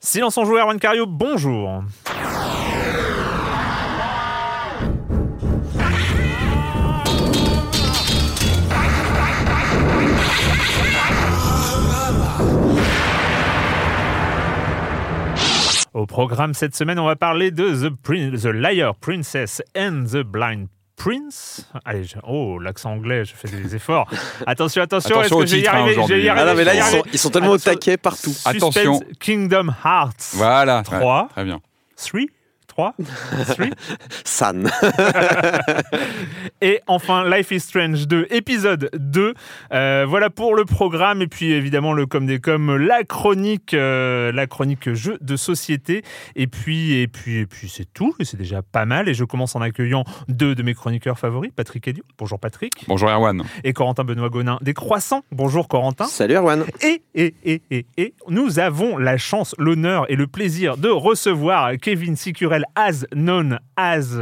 Silence en joueur, Erwan Cario, bonjour. Au programme cette semaine, on va parler de The, The Liar Princess and the Blind Prince. Allez, je- oh, l'accent anglais, je fais des efforts. Attention, attention, Attention est-ce au que je vais y hein, arriver? Je vais y arriver, Ah non, mais là, ils sont, ils sont tellement au Attention. taquet partout. Suspense Attention. Kingdom Hearts. Voilà. Trois. Ouais, Très bien. 3 3 3 San. Et enfin, Life is Strange 2, épisode 2. Euh, voilà pour le programme. Et puis évidemment, le comme des comme, la chronique, euh, la chronique jeu de société. Et puis, et puis, et puis c'est tout. Et c'est déjà pas mal. Et je commence en accueillant deux de mes chroniqueurs favoris, Patrick Edio. Bonjour Patrick. Bonjour Erwan. Et Corentin Benoît Gonin des Croissants. Bonjour Corentin. Salut Erwan. Et, et, et, et, et, nous avons la chance, l'honneur et le plaisir de recevoir Kevin Sicurel, as known as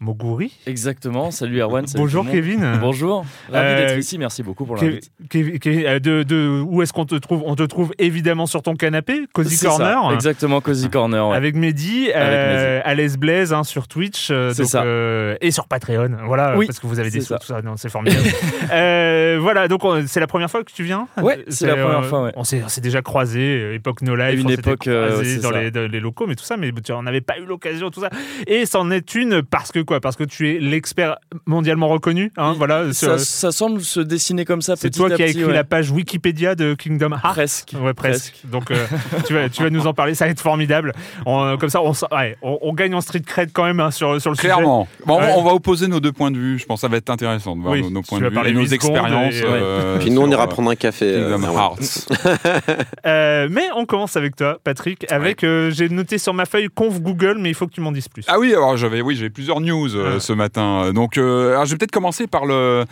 Moguri. Exactement. Salut Erwan. salut Bonjour. Kevin. Bonjour. Ravi Euh, d'être ici. Merci beaucoup pour l'invite. Euh, de, de- où est-ce qu'on te trouve? On te trouve évidemment sur ton canapé, Cozy Corner. ça, Exactement. Cozy Corner. ouais. Avec Mehdi, euh, l'aise Blaise hein, sur Twitch euh, C'est donc, ça. euh, et sur Patreon. Voilà, Oui, parce que vous avez des sous, ça. tout ça, c'est formidable. Euh, voilà, donc on- c'est la première fois que tu viens? Ouais, c'est la première fois, ouais. On s'est déjà croisés, euh, époque No Life, Une on époque, euh, croisés dans les, dans les locaux, mais tout ça, mais tu- on n'avait pas eu l'occasion, tout ça. Et c'en est une parce que quoi Parce que tu es l'expert mondialement reconnu. Hein, voilà, ça, semble se dessiner comme ça. c'est toi à qui as écrit ouais. la page Wikipédia de Kingdom Hearts. Presque. Ouais, presque. Donc, euh, tu, vas, tu vas nous en parler, ça va être formidable. On, euh, comme ça, on, s- ouais, on, on gagne en street cred quand même hein, sur, sur le Clairement. Bon, Ouais. on va opposer nos deux points de vue. Je pense que ça va être intéressant de voir Oui, nos, points vas de vue parler et nos expériences. et- euh, Puis nous, on ira euh, prendre un café. Kingdom. Hearts. sujet. Euh, mais on commence avec toi, Patrick. Avec, euh, j'ai noté sur ma feuille conf Google, mais il faut que tu m'en dises plus. Ah oui, alors j'avais oui, j'avais plusieurs news euh, Ah. ce matin. Donc, euh, alors, je vais peut-être commencer par le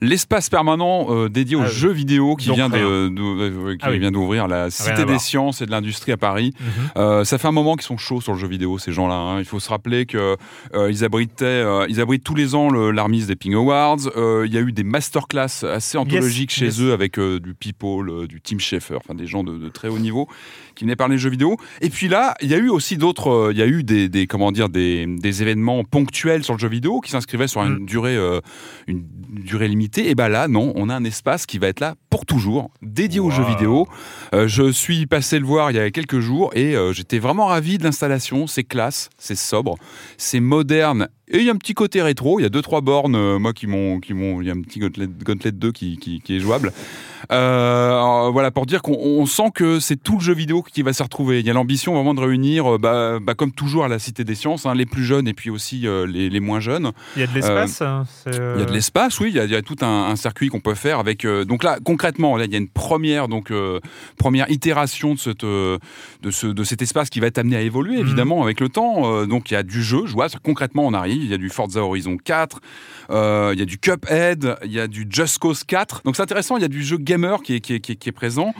l'espace permanent euh, dédié aux Ah, jeux vidéo qui donc vient rien. de, de- qui Ah oui. vient d'ouvrir la Cité des Sciences et de l'Industrie à Paris. Mhm. Ça fait un moment qu'ils sont chauds sur le jeu vidéo, ces gens-là. hein. Il faut se rappeler que euh, ils abritaient, ils abritent tous les ans le- des Ping Awards. Il y a eu des masterclass assez anthologiques chez yes. eux avec du People, du Tim Schafer, enfin des gens de, de très haut niveau qui venaient parler de jeux vidéo. Et puis là, il y a eu aussi d'autres, euh, il y a eu des, des comment dire, des, des événements ponctuels sur le jeu vidéo qui s'inscrivaient sur une Mm. durée, euh, une durée limitée. Et ben là, non, on a un espace qui va être là pour toujours, dédié aux jeux vidéo. Euh, je suis passé le voir il y a quelques jours et euh, j'étais vraiment ravi de l'installation. C'est classe, c'est sobre, c'est moderne. Et il y a un petit côté rétro. Il y a deux trois bornes, euh, moi qui m'ont, qui m'ont, il y a un petit Gauntlet, Gauntlet 2 qui, qui, qui est jouable. Euh, alors, voilà pour dire qu'on on sent que c'est tout le jeu vidéo qui va se retrouver. Il y a l'ambition vraiment de réunir, euh, bah, bah, comme toujours à la Cité des Sciences, hein, les plus jeunes et puis aussi les, les moins jeunes. Il y a de l'espace hein, Il y a de l'espace, oui. Il y a, il y a tout un, un circuit qu'on peut faire avec. donc là, concrètement là, il y a une première, donc, première itération de, cette, de, ce, de cet espace qui va être amené à évoluer, Mhm. évidemment, avec le temps. Donc, il y a du jeu, je vois, concrètement, on arrive. Il y a du Forza Horizon 4, euh, il y a du Cuphead, il y a du Just Cause 4. Donc, c'est intéressant, il y a du jeu gamer qui est, qui est, qui est, qui est présent.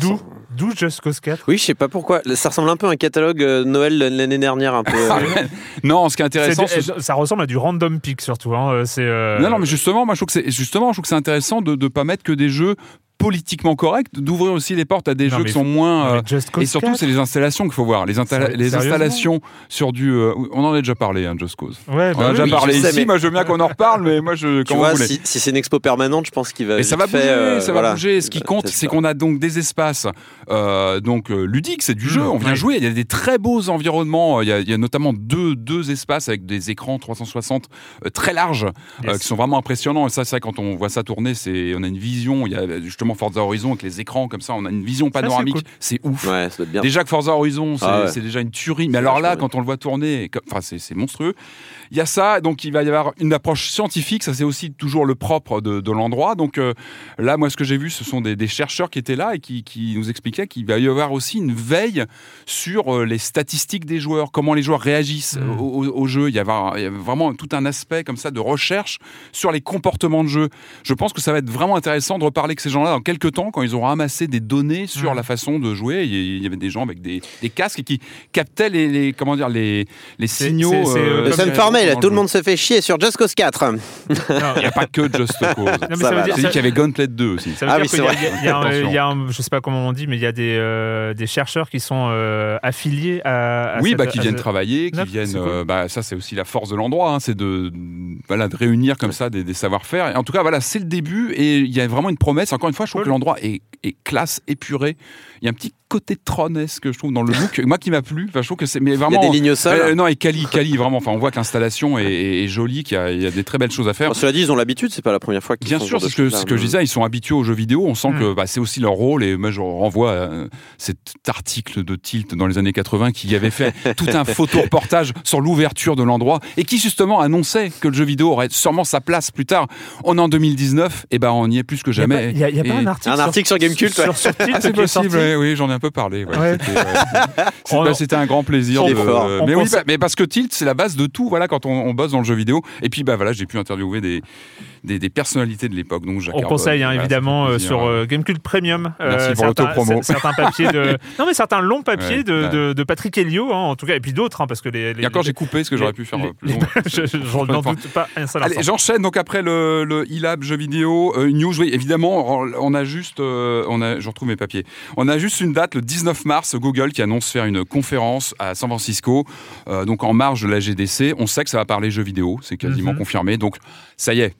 D'où Euh, Ça d'où- ressemble- d'où Just Cause 4 Oui, je sais pas pourquoi. Ça ressemble un peu à un catalogue euh, Noël l'année dernière, un peu. euh, non, ce qui est intéressant, C'est- ce- Ça ressemble à du random pick surtout. hein, euh, C'est. euh, Non, non, mais justement, moi, je trouve que c'est justement, je trouve que c'est intéressant de ne pas mettre que des jeux politiquement corrects, d'ouvrir aussi les portes à des Non, jeux qui sont moins. mais euh, Just Cause et surtout, 4 c'est les installations qu'il faut voir. Les, installations sur du. euh, on en a déjà parlé, hein, Just Cause. Ouais, On en bah a déjà oui. parlé ici. mais- Moi, je veux bien qu'on en reparle, mais moi, je. tu Quand vois, vous si, si c'est une expo permanente, je pense qu'il va. Et ça va bouger, euh, ça voilà. va bouger. Ce qui compte, c'est qu'on a donc des espaces euh, donc euh, ludiques, c'est du Mmh, jeu. On vient jouer. Il y a des très beaux environnements. Il y a, il y a notamment deux, deux espaces avec des écrans 360 euh, très larges euh, qui sont vraiment impressionnants. Et ça, c'est vrai, quand on voit ça tourner, c'est on a une vision. Il y a justement Forza Horizon avec les écrans comme ça. On a une vision c'est panoramique. cool. C'est ouf. Ouais, ça bien. Déjà que Forza Horizon, c'est Ah ouais. c'est déjà une tuerie. Mais C'est alors là, quand on le voit tourner, comme- enfin, c'est c'est monstrueux. Il y a ça, donc il va y avoir une approche scientifique. Ça, c'est aussi toujours le propre de, de l'endroit. Donc euh, là, moi, ce que j'ai vu, ce sont des, des chercheurs qui étaient là et qui, qui nous expliquaient qu'il va y avoir aussi une veille sur euh, les statistiques des joueurs, comment les joueurs réagissent Mm. au, au- au jeu. Il y, a, il y a vraiment tout un aspect comme ça de recherche sur les comportements de jeu. Je pense que ça va être vraiment intéressant de reparler avec ces gens-là dans quelques temps quand ils auront amassé des données sur Mm. la façon de jouer. Il y avait des gens avec des, des casques qui captaient les, les- comment dire les, les signaux. c'est- c'est, euh, Tout le monde se fait chier sur Just Cause 4. Non, Il n'y a pas que Just Cause. non, mais Ça dire- dit qu'il y avait Gauntlet 2 aussi. Ça veut Ah dire oui, qu'il y y y a un- je sais pas comment on dit, mais il y a des, euh, des chercheurs qui sont euh, affiliés à. à Oui, cette- bah, qui à viennent travailler, qui viennent. cool. euh, bah, ça, c'est aussi la force de l'endroit, hein, c'est de, voilà, de réunir comme ça des, des savoir-faire. Et En tout cas, voilà, c'est le début et il y a vraiment une promesse. Encore une fois, je trouve Cool. que l'endroit est, est classe, épuré. Il y a un petit côté tronesque, je trouve, dans le look. Moi, qui m'a plu. Enfin, je trouve que c'est. Mais Il y vraiment. a des lignes sol. Euh, non, et Cali, Cali, vraiment. Enfin, on voit que l'installation est, jolie, qu'il y, a- il y a des très belles choses à faire. Bon, cela dit, ils ont l'habitude, c'est pas la première fois qu'ils Bien font sûr, ce c'est ce que, ce que je disais, ils sont habitués aux jeux vidéo, on sent Mm. que bah, c'est aussi leur rôle, et moi je renvoie à cet article de Tilt dans les années 80 qui avait fait tout un photo-reportage sur l'ouverture de l'endroit, et qui justement annonçait que le jeu vidéo aurait sûrement sa place plus tard. On est en 2019, et ben on y est plus que Il y a pas- jamais. Il y a, y a pas un article, Un article sur Gamecult, sur, ouais. sur Tilt Ah, c'est sorti. possible, oui, j'en ai un peu parlé. ouais. Ouais. C'était, bah, un grand plaisir. de- mais oui, bah, mais parce que Tilt, c'est la base de tout. Voilà, quand on, on bosse dans le jeu vidéo. Et puis, bah voilà, j'ai pu interviewer des, des, des personnalités de l'époque. Donc, Jacques On conseille hein, voilà, évidemment euh, sur euh, Gamecult Premium Merci pour certains, l'autopromo. c- certains papiers de non mais certains longs papiers Ouais, de, de, de Patrick Helio hein, en tout cas et puis d'autres hein, parce que les, les Et encore, j'ai coupé ce que j'aurais pu faire euh, plus long. je- n'en doute pas un seul Allez, j'enchaîne donc après le, le e-lab jeu vidéo euh, news. Oui, évidemment, on a juste, euh, on a, je retrouve mes papiers. On a juste une date, le 19 mars, Google qui annonce faire une conférence à San Francisco, euh, donc en marge de la GDC. On sait que ça va parler jeux vidéo, c'est quasiment Mhm. confirmé. Donc ça y est.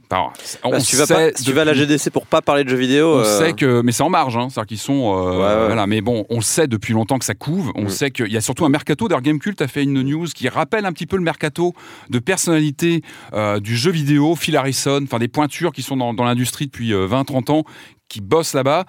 On Bah, tu vas, sait pas, si tu vas à la GDC pour pas parler de jeux vidéo. On euh, sait que, mais c'est en marge, hein, c'est-à-dire qu'ils sont, euh, Ouais, ouais. voilà. Mais bon, on sait depuis longtemps que ça couve. On Mm. sait qu'il y a surtout un mercato. D'ailleurs, Gamecult a fait une news qui rappelle un petit peu le mercato de personnalités euh, du jeu vidéo, Phil Harrison, enfin des pointures qui sont dans, dans l'industrie depuis 20-30 ans, qui bossent là-bas.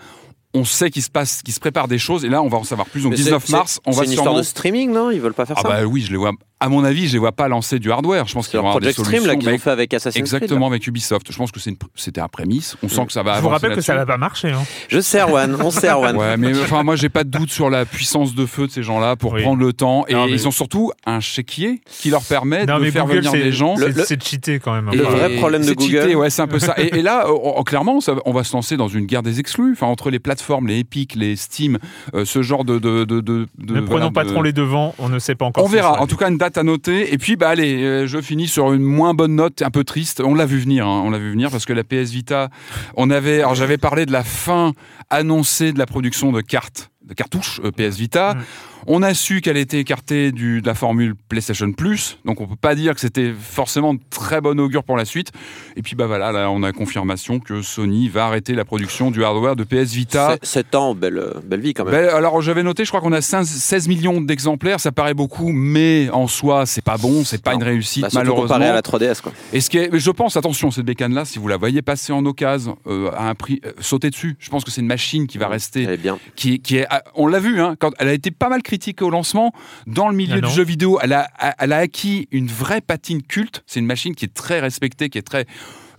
On sait qu'il se passe, qu'il se prépare des choses, et là, on va en savoir plus. Donc, mais c'est- 19 c'est- mars, on C'est va une histoire de streaming, non? Ils veulent pas faire Ah ça bah oui, je les vois. À mon avis, je les vois pas lancer du hardware. Je pense qu'ils vont leur avoir des Project Stream là solutions. qu'ils ont fait avec Assassin's Creed. Exactement avec Ubisoft. Je pense que c'est une- c'était un prémisse. On sent que ça va Je vous rappelle que ça va pas marcher. Hein. Je sais, Erwan, on sait, Erwan. Ouais, mais enfin, moi, j'ai pas de doute sur la puissance de feu de ces gens-là pour Oui. prendre le temps. Et Non, mais- ils ont surtout un chéquier qui leur permet Non de mais faire Google venir c'est des gens. c'est- Le- c'est cheaté quand même. Le Enfin, vrai problème de c'est Google. cheaté, ouais, c'est un peu ça. Et, et là, euh, on- clairement, ça- on va se lancer dans une guerre des exclus. Enfin, entre les plateformes, les Epic, les Steam, euh, ce genre de. de, de, de- de- Ne voilà, prenons pas trop les devants, on ne sait pas encore. On verra. En tout cas, une à noter. Et puis, bah allez, euh, je finis sur une moins bonne note, un peu triste. On l'a vu venir. hein, on l'a vu venir parce que la PS Vita, on avait. Alors, j'avais parlé de la fin annoncée de la production de cartes, de cartouches euh, PS Vita. On a su qu'elle était écartée du, de la formule PlayStation Plus, donc on peut pas dire que c'était forcément de très bon augure pour la suite. Et puis bah voilà, là on a confirmation que Sony va arrêter la production du hardware de PS Vita. 7 ans, belle, belle vie quand même. Alors j'avais noté, je crois qu'on a 15 16 millions d'exemplaires, ça paraît beaucoup, mais en soi c'est pas bon, c'est pas Non. une réussite Bah, malheureusement. comparé à la 3DS, quoi. Et ce qui est, je pense, attention, cette bécane-là, si vous la voyez passer en occasion euh, à un prix, euh, sautez dessus. Je pense que c'est une machine qui va rester Elle est bien. qui, est- qui est ah, on l'a vu, hein, quand elle a été pas mal critiquée au lancement dans le milieu Ah du jeu vidéo. Elle a, elle a acquis une vraie patine culte. C'est une machine qui est très respectée, qui est très.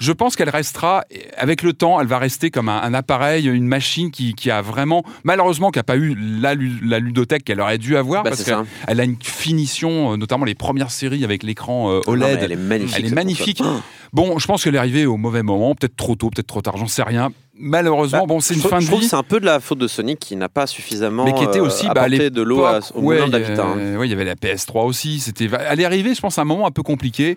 Je pense qu'elle restera, avec le temps, elle va rester comme un, un appareil, une machine qui, qui a vraiment, malheureusement, qui n'a pas eu la, la ludothèque qu'elle aurait dû avoir, Bah, parce qu'elle a une finition, euh, notamment les premières séries avec l'écran euh, Non, mais OLED. elle est magnifique. Elle est cette magnifique. console. Bon, je pense qu'elle est arrivée au mauvais moment, peut-être trop tôt, peut-être trop tard, j'en sais rien. Malheureusement, Bah, bon, c'est une fin de Je trouve vie. c'est un peu de la faute de Sony qui n'a pas suffisamment Mais qui était euh, aussi bah, apporté de l'eau au ouais, moulin l'habitat. hein. avait- ouais, il y avait la PS3 aussi. C'était, elle est arrivée, je pense, à un moment un peu compliqué.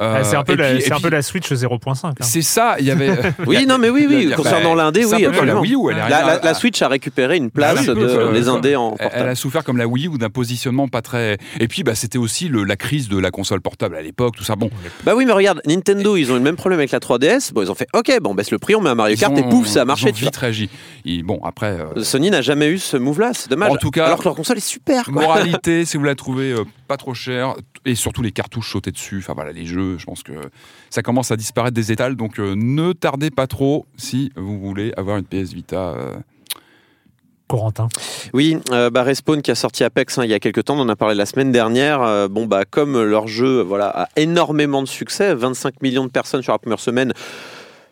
Euh, Ah, c'est un peu, la, puis- et c'est un puis, peu la Switch 0.5. hein. C'est ça, il y avait. Oui, non, mais oui, oui. Concernant bah, l'indé, oui, la. Wii U, elle est La, arrivée la- à- la Switch a récupéré une place Bah oui, de euh, les indés en Elle- a souffert comme la Wii U d'un positionnement pas très. Et puis, bah, c'était aussi le- la crise de la console portable à l'époque, tout ça. Bon, Bah oui, mais regarde, Nintendo, ils ont eu le même problème avec la 3DS. Bon, ils ont fait OK, bon, on baisse le prix, on met un Mario ils Kart ont- et pouf, ça a ils marché. ont tu vois. vite réagi. Et bon, après. euh, Sony n'a jamais eu ce move-là, c'est dommage. En tout cas- alors que leur console est super. Quoi. Moralité, si vous la trouvez euh, pas trop chère, et surtout les cartouches sautées dessus, enfin voilà, les jeux, je pense que ça commence à disparaître des étals, donc euh, ne tardez pas trop si vous voulez avoir une PS Vita. euh. Corentin. Oui, euh, bah, Respawn qui a sorti Apex hein, il y a quelques temps, on en a parlé la semaine dernière. Euh, bon, bah, comme leur jeu voilà, a énormément de succès, 25 millions de personnes sur la première semaine.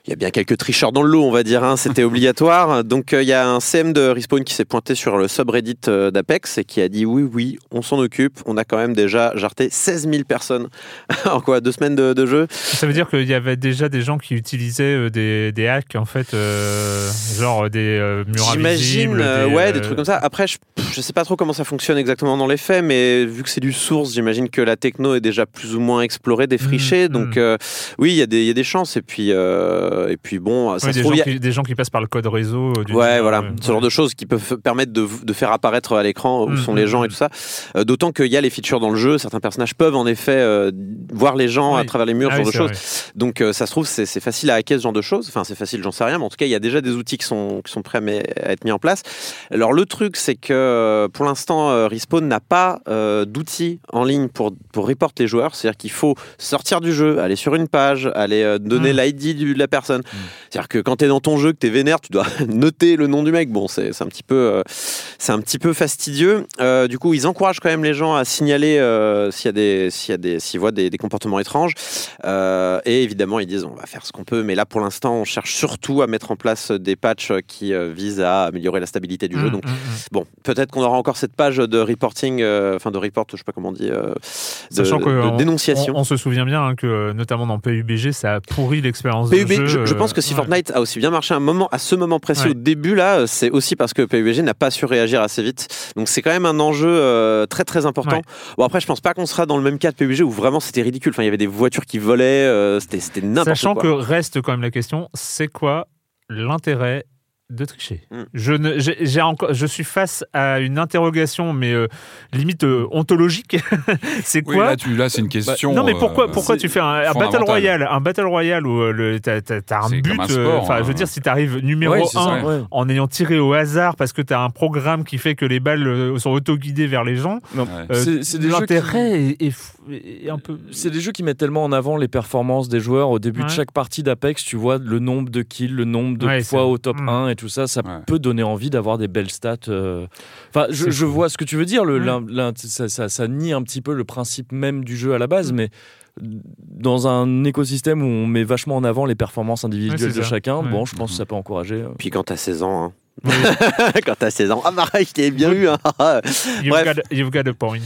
Il y a bien quelques tricheurs dans le lot, on va dire, hein, c'était obligatoire. Donc euh, il y a un CM de Respawn qui s'est pointé sur le subreddit euh, d'Apex et qui a dit oui, oui, on s'en occupe. On a quand même déjà jarté 16 000 personnes en quoi Deux semaines de, de jeu Ça veut dire qu'il y avait déjà des gens qui utilisaient euh, des, des hacks, en fait, euh, genre des murs J'imagine, ouais, des trucs comme ça. Après, je, je sais pas trop comment ça fonctionne exactement dans les faits, mais vu que c'est du source, j'imagine que la techno est déjà plus ou moins explorée, défrichée. Mm, donc, mm. oui, il y, y a des chances. Et puis, euh, et puis bon, ça se des, trouve, gens a- qui, des gens qui passent par le code réseau. euh, du Ouais, voilà, ce genre de choses qui peuvent permettre de, de faire apparaître à l'écran où Mm, sont mm, les gens et mm. tout ça. Euh, D'autant qu'il y a les features dans le jeu, certains personnages peuvent en effet euh, voir les gens à travers les murs, Ah ce oui, genre de choses. Donc ça se trouve, c'est facile à hacker ce genre de choses. Enfin, c'est facile, j'en sais rien, mais en tout cas, il y a déjà des outils qui sont, qui sont prêts à, être mis en place. Alors le truc, c'est que pour l'instant, Respawn n'a pas d'outils en ligne pour, pour report les joueurs. C'est-à-dire qu'il faut sortir du jeu, aller sur une page, aller donner l'ID de la personne. C'est-à-dire que quand tu es dans ton jeu, que tu es vénère, tu dois noter le nom du mec. Bon, c'est c'est un petit peu, euh, c'est un petit peu fastidieux. Euh, du coup, ils encouragent quand même les gens à signaler euh, s'il y a des, s'il y a des, s'ils voient des, des comportements étranges. Euh, et évidemment, ils disent on va faire ce qu'on peut, mais là pour l'instant, on cherche surtout à mettre en place des patchs qui visent à améliorer la stabilité du jeu. Mm, Donc mm, mm. bon, peut-être qu'on aura encore cette page de reporting, enfin de report, je sais pas comment on dit, de, Sachant que de on- dénonciation. On, on se souvient bien hein, que, notamment dans PUBG, ça a pourri l'expérience de jeu. Je, je euh, pense que si ouais. Fortnite a aussi bien marché à un moment, à ce moment précis Ouais. au début là, c'est aussi parce que PUBG n'a pas su réagir assez vite. Donc c'est quand même un enjeu euh, très très important. Ouais. Bon après, je pense pas qu'on sera dans le même cas de PUBG où vraiment c'était ridicule. Enfin, il y avait des voitures qui volaient, euh, c'était n'importe Sachant quoi. que reste quand même la question, c'est quoi l'intérêt de tricher Mm. je, ne, j'ai, j'ai encore, je suis face à une interrogation, mais euh, limite euh, ontologique. c'est Oui, quoi là, tu, là, c'est une question. non mais pourquoi, euh, pourquoi tu fais un, un battle royale? Un battle royale où t'as, t'as un but euh, enfin je veux hein. dire si t'arrives numéro Ouais, c'est 1 ça, ouais. en ayant tiré au hasard parce que t'as un programme qui fait que les balles sont auto-guidées vers les gens Ouais. euh, C'est- c'est des jeux l'intérêt est, est un peu C'est des jeux qui mettent tellement en avant les performances des joueurs. Au début Ouais. de chaque partie d'Apex, tu vois le nombre de kills, le nombre de fois au top Mm. 1 et tout ça. Ça Ouais. peut donner envie d'avoir des belles stats. euh. Enfin, je, vois ce que tu veux dire. Le, Ouais. ça, ça- ça nie un petit peu le principe même du jeu à la base, Mm. mais dans un écosystème où on met vachement en avant les performances individuelles Ouais, de ça. chacun, Ouais. bon, je pense que ça peut encourager. euh. Puis quand t'as 16 ans, hein. Oui. quand t'as 16 ans, ah pareil, je l'ai bien eu. Hein. you've, Bref. got, you've got a point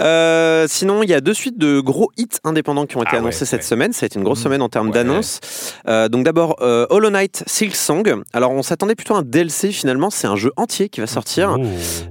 Euh, sinon, il y a deux suites de gros hits indépendants qui ont été Ah ouais, annoncés cette ouais. semaine. Ça a été une grosse Mmh. semaine en termes Ouais. d'annonces. Euh, donc d'abord, euh, Hollow Knight Silk Song. Alors on s'attendait plutôt à un DLC finalement. C'est un jeu entier qui va sortir. Oh.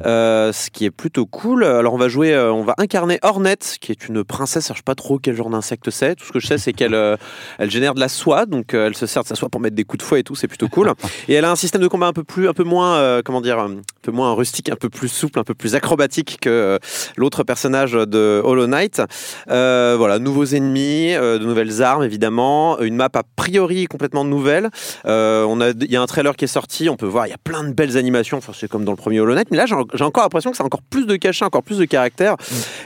Euh, ce qui est plutôt cool. Alors on va jouer, euh, on va incarner Hornet, qui est une princesse. Alors, je sais pas trop quel genre d'insecte c'est. Tout ce que je sais, c'est qu'elle euh, elle génère de la soie, donc euh, elle se sert de sa soie pour mettre des coups de fouet et tout. C'est plutôt cool. et elle a un système de combat un peu plus, un peu moins, euh, comment dire, un peu moins rustique, un peu plus souple, un peu plus acrobatique que euh, l'autre personnage de Hollow Knight. Euh, voilà, nouveaux ennemis, de nouvelles armes évidemment, une map a priori complètement nouvelle. On a, il y a un trailer qui est sorti, on peut voir, il y a plein de belles animations. Enfin, c'est comme dans le premier Hollow Knight, mais là j'ai encore l'impression que c'est encore plus de cachet, encore plus de caractère.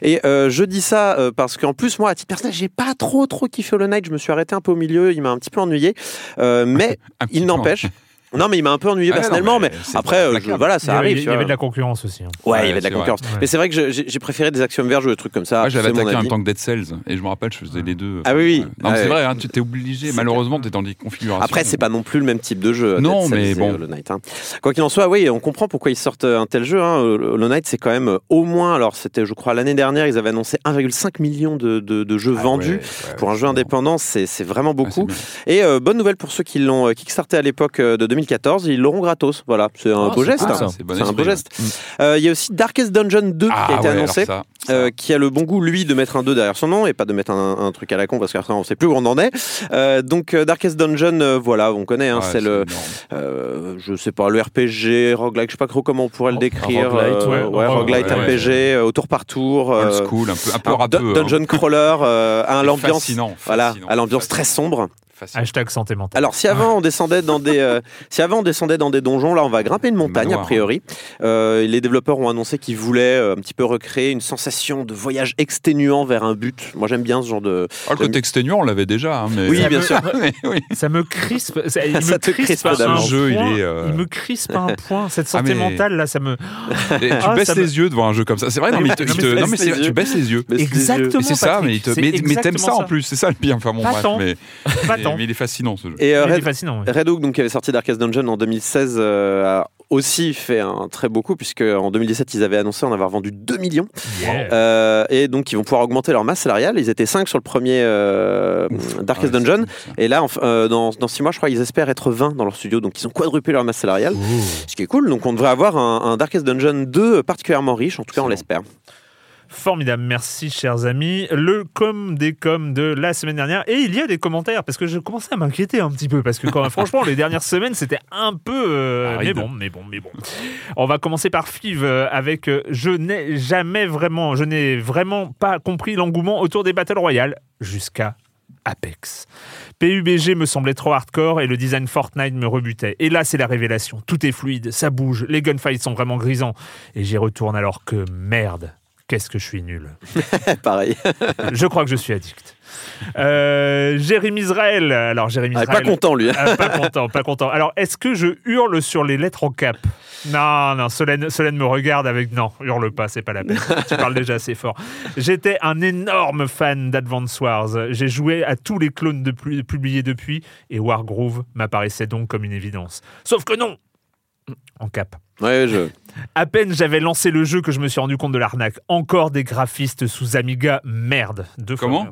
Et euh, je dis ça parce qu'en plus moi, à titre personnel, j'ai pas trop trop kiffé Hollow Knight. Je me suis arrêté un peu au milieu, il m'a un petit peu ennuyé. Mais il n'empêche. Non, mais il m'a un peu ennuyé Ah, non, personnellement, mais, après, euh, je- voilà, Il ça avait- arrive. Il y avait de la concurrence aussi. hein. Ouais, il y avait de la c'est vrai. concurrence. Mais c'est vrai que je- j'ai préféré des Axiom Verge ou des trucs comme ça. Moi, j'avais attaqué en tant que Dead Cells et je me rappelle, je faisais les deux. Ah oui, oui. Ouais. Non, mais Ouais. c'est vrai, hein, tu t'es obligé. Malheureusement, tu es dans des configurations. Après, c'est pas non plus le même type de jeu. Non, Dead Cells mais et bon. Knight, hein. Quoi qu'il en soit, oui, on comprend pourquoi ils sortent un tel jeu. Hein. Hollow Knight, c'est quand même euh, au moins, alors c'était, je crois, l'année dernière, ils avaient annoncé 1,5 million de, de- de jeux Ah vendus. ouais, ouais, Pour un jeu indépendant, c'est c'est vraiment c'est beaucoup. Et euh, bonne nouvelle pour ceux qui l'ont kickstarté à l'époque de 2014, ils l'auront gratos. Voilà, c'est un Ah, beau geste. hein. C'est bon un beau geste. Euh, Il y a aussi Darkest Dungeon 2 Ah qui a été ouais, annoncé. ça, ça. euh, qui a le bon goût, lui, de mettre un 2 derrière son nom et pas de mettre un, un truc à la con parce qu'après on sait plus où on en est. Euh, donc euh, Darkest Dungeon, euh, voilà, on connaît, hein, Ouais, c'est le, euh, je sais pas, le RPG, roguelike, je sais pas trop comment on pourrait le Oh, décrire. un roguelite, euh, ouais, ouais, ouais, roguelite ouais, RPG, euh, au tour par tour. Old euh, school, un peu, un peu rappeux. dun- hein. Dungeon crawler, euh, à l'ambiance, voilà, à l'ambiance très sombre. Fascinant. Hashtag santé mentale. Alors si avant on descendait dans des, euh, si avant on descendait dans des donjons, là on va grimper une montagne a priori. Euh, les développeurs ont annoncé qu'ils voulaient euh, un petit peu recréer une sensation de voyage exténuant vers un but. Moi j'aime bien ce genre de. Ah, le côté exténuant, on l'avait déjà. hein, mais... Oui, Ça bien me- sûr. Mais oui. Ça me crispe. Ça, il Ça me te crispe crispe à un jeu, il point. est, euh, Il me crispe à un point. Cette Ah, santé mais- mentale, là, ça me. Et tu Ah, baisses me- les yeux devant un jeu comme ça. C'est vrai, non, mais, il te- Non, il mais te- tu non, mais baisses les yeux. tu baisses les. Exactement. Mais c'est ça, mais, t'aimes ça en plus, c'est ça le pire. Enfin bon, bref, tant. mais, Pas mais, mais il est fascinant ce jeu. Et euh, Il est Red, fascinant. Red Hook, donc, qui avait sorti Darkest Dungeon en 2016, euh, a aussi fait un très beau coup, puisque en 2017, ils avaient annoncé en avoir vendu 2 millions. Yeah. Euh, et donc, ils vont pouvoir augmenter leur masse salariale. Ils étaient 5 sur le premier euh, Darkest Ah ouais, Dungeon. Et là, en- euh, dans, dans 6 mois, je crois, ils espèrent être 20 dans leur studio. Donc, ils ont quadruplé leur masse salariale. Ce qui est cool. Donc, on devrait avoir un, un Darkest Dungeon 2 particulièrement riche. En tout cas, on l'espère. Formidable, merci chers amis. Le com des coms de la semaine dernière. Et il y a des commentaires, parce que je commençais à m'inquiéter un petit peu, parce que quand, franchement, les dernières semaines, c'était un peu... euh, Aride. mais bon, mais bon, mais bon. On va commencer par Fiv euh, avec euh, Je n'ai jamais vraiment, je n'ai vraiment pas compris l'engouement autour des Battle Royale jusqu'à Apex. PUBG me semblait trop hardcore et le design Fortnite me rebutait. Et là, c'est la révélation. Tout est fluide, ça bouge, les gunfights sont vraiment grisants. Et j'y retourne alors que merde, qu'est-ce que je suis nul. Pareil. Je crois que je suis addict. Euh, Jérémy Israël. Alors, Jérémy Ah, Israël. pas content, lui. Ah, pas content, pas content. Alors, est-ce que je hurle sur les lettres en cap? Non, non, Solène, Solène me regarde avec non, hurle pas, c'est pas la peine. Tu parles déjà assez fort. J'étais un énorme fan d'Advance Wars. J'ai joué à tous les clones publiés depuis et Wargroove m'apparaissait donc comme une évidence. Sauf que non En cap. Ouais, je. À peine j'avais lancé le jeu que je me suis rendu compte de l'arnaque. Encore des graphistes sous Amiga, merde. Deux fois- Comment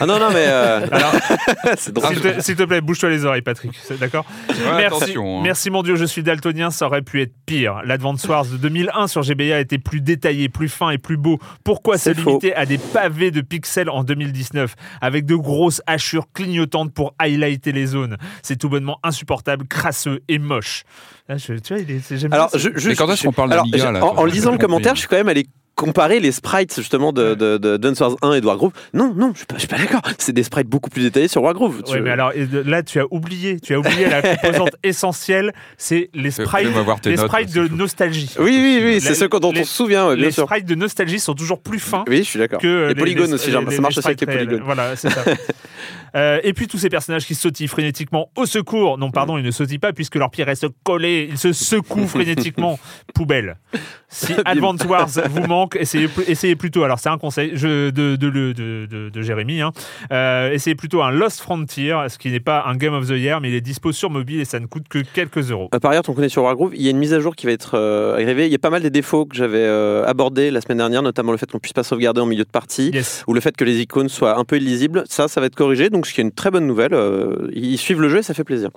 Ah non, non, mais. euh, Alors, c'est drôle. s'il te, plaît, bouge-toi les oreilles, Patrick. D'accord Ouais, Merci, hein. merci mon Dieu, je suis daltonien, ça aurait pu être pire. L'Advance Wars de 2001 sur GBA était plus détaillé, plus fin et plus beau. Pourquoi se faux. limiter à des pavés de pixels en 2019 avec de grosses hachures clignotantes pour highlighter les zones? C'est tout bonnement insupportable, crasseux et moche. Là, je- tu vois, il est, Alors, je, je- Mais quand est-ce parle là en, en lisant le commentaire, je suis quand même allé comparer les sprites justement de, de, de Dance Wars 1 et de Wargroove. Non, non, je suis pas, je suis pas d'accord. C'est des sprites beaucoup plus détaillés sur Wargroove. Ouais, mais alors là, tu as oublié, tu as oublié la composante essentielle, c'est les sprites, les notes, sprites c'est de nostalgie. Oui, oui, oui, La- c'est ceux dont les- on se souvient, ouais, bien les sûr. sprites de nostalgie sont toujours plus fins Oui, je suis d'accord. que euh, les polygones aussi, genre, ça marche aussi avec les réels. polygones. Voilà, c'est ça. Euh, et puis tous ces personnages qui sautillent frénétiquement au secours. Non, pardon, ils ne sautillent pas puisque leurs pieds restent collés. Ils se secouent frénétiquement. Poubelle. Si Advance Wars vous manque, essayez, pl- essayez plutôt. Alors c'est un conseil je- de, de, de, de, de- de Jérémy. hein. Euh, essayez plutôt un Lost Frontier, ce qui n'est pas un Game of the Year, mais il est dispo sur mobile et ça ne coûte que quelques euros. Euh, Par ailleurs, on connaît sur Wargroove, il y a une mise à jour qui va être euh, arrivée. Il y a pas mal des défauts que j'avais euh, abordés la semaine dernière, notamment le fait qu'on puisse pas sauvegarder en milieu de partie. Yes. ou le fait que les icônes soient un peu illisibles, ça, ça va être corrigé, donc ce qui est une très bonne nouvelle. ils suivent le jeu et ça fait plaisir.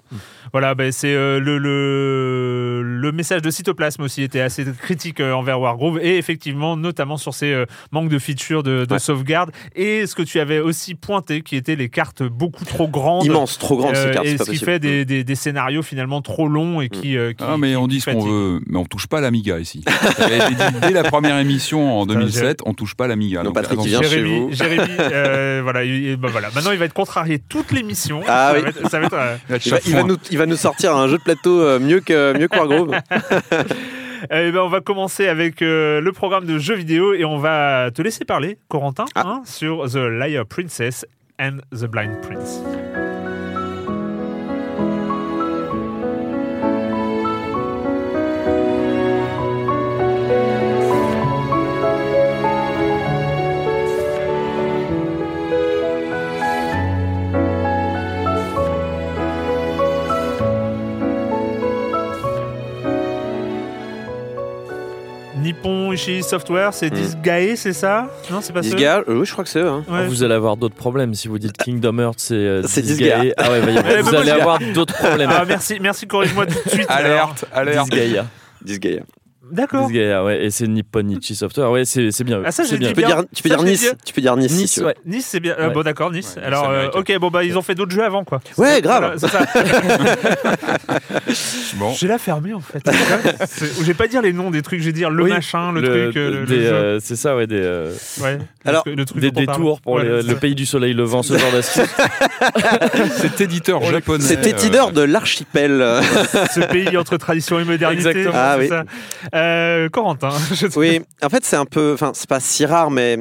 Voilà, ben, c'est le, le, le message de Cytoplasme aussi était assez critique envers Wargroove et effectivement, notamment sur ces euh, manques de features de, de Ouais. sauvegarde et ce que tu avais aussi pointé qui étaient les cartes beaucoup trop grandes. Immense, trop grande euh, ces cartes, et ce qui possible. fait des, des, des scénarios finalement trop longs et qui. euh, qui- Ah, mais qui- on dit ce qu'on veut, mais on touche pas l'Amiga ici. Dès la première émission en 2007, on touche pas l'Amiga. Donc, Donc, Patrick, vient chez Jérémy, vous. Jérémy euh, voilà, il- il- bah, voilà. Maintenant, il va être contrarié toute l'émission. Ah ça, oui. va être, ça va être, euh, Il va nous, il va nous sortir un jeu de plateau euh, mieux que, mieux que. Eh ben, on va commencer avec euh, le programme de jeux vidéo et on va te laisser parler, Corentin, Ah. hein, sur The Liar Princess and the Blind Prince. Nipponichi Software, c'est Mm. Disgaea, c'est ça? Non, c'est pas ça? Disgaea, euh, oui, je crois que c'est eux. hein. Ouais. Vous allez avoir d'autres problèmes si vous dites Kingdom Hearts, c'est euh, C'est Disgaea. Disgaea. Ah ouais, Ouais, vous allez avoir d'autres problèmes. Ah, merci, merci, corrige-moi tout de suite. alors. Alerte, alerte. Disgaea. Disgaea. D'accord. Ouais, et c'est Nipponichi Software. Ouais, c'est c'est bien. Ah, ça, c'est bien. Tu peux dire, tu peux Ça, dire je l'ai Nice. Tu peux dire Nice. Nice, ouais. C'est bien. euh, Ouais. bon, d'accord, Nice. Ouais, Alors, euh, ok, bon, bah, ils ont fait d'autres jeux avant, quoi. Ouais, grave. Voilà, c'est ça. Bon. J'ai la fermée, en fait. Je vais pas dire les noms des trucs, je vais dire le Oui, machin, le, Le- truc. euh, le- des, c'est ça, ouais, des, euh, Ouais. Alors, le, truc des parle. détours pour Ouais, les- c'est le pays du soleil levant, ce genre d'astuce. Cet éditeur japonais. Euh, leader de l'archipel. Ce pays entre tradition et modernité. Exactement. Ah oui. Euh, Corentin. je te- Oui, en fait, c'est un peu. Enfin, c'est pas si rare, mais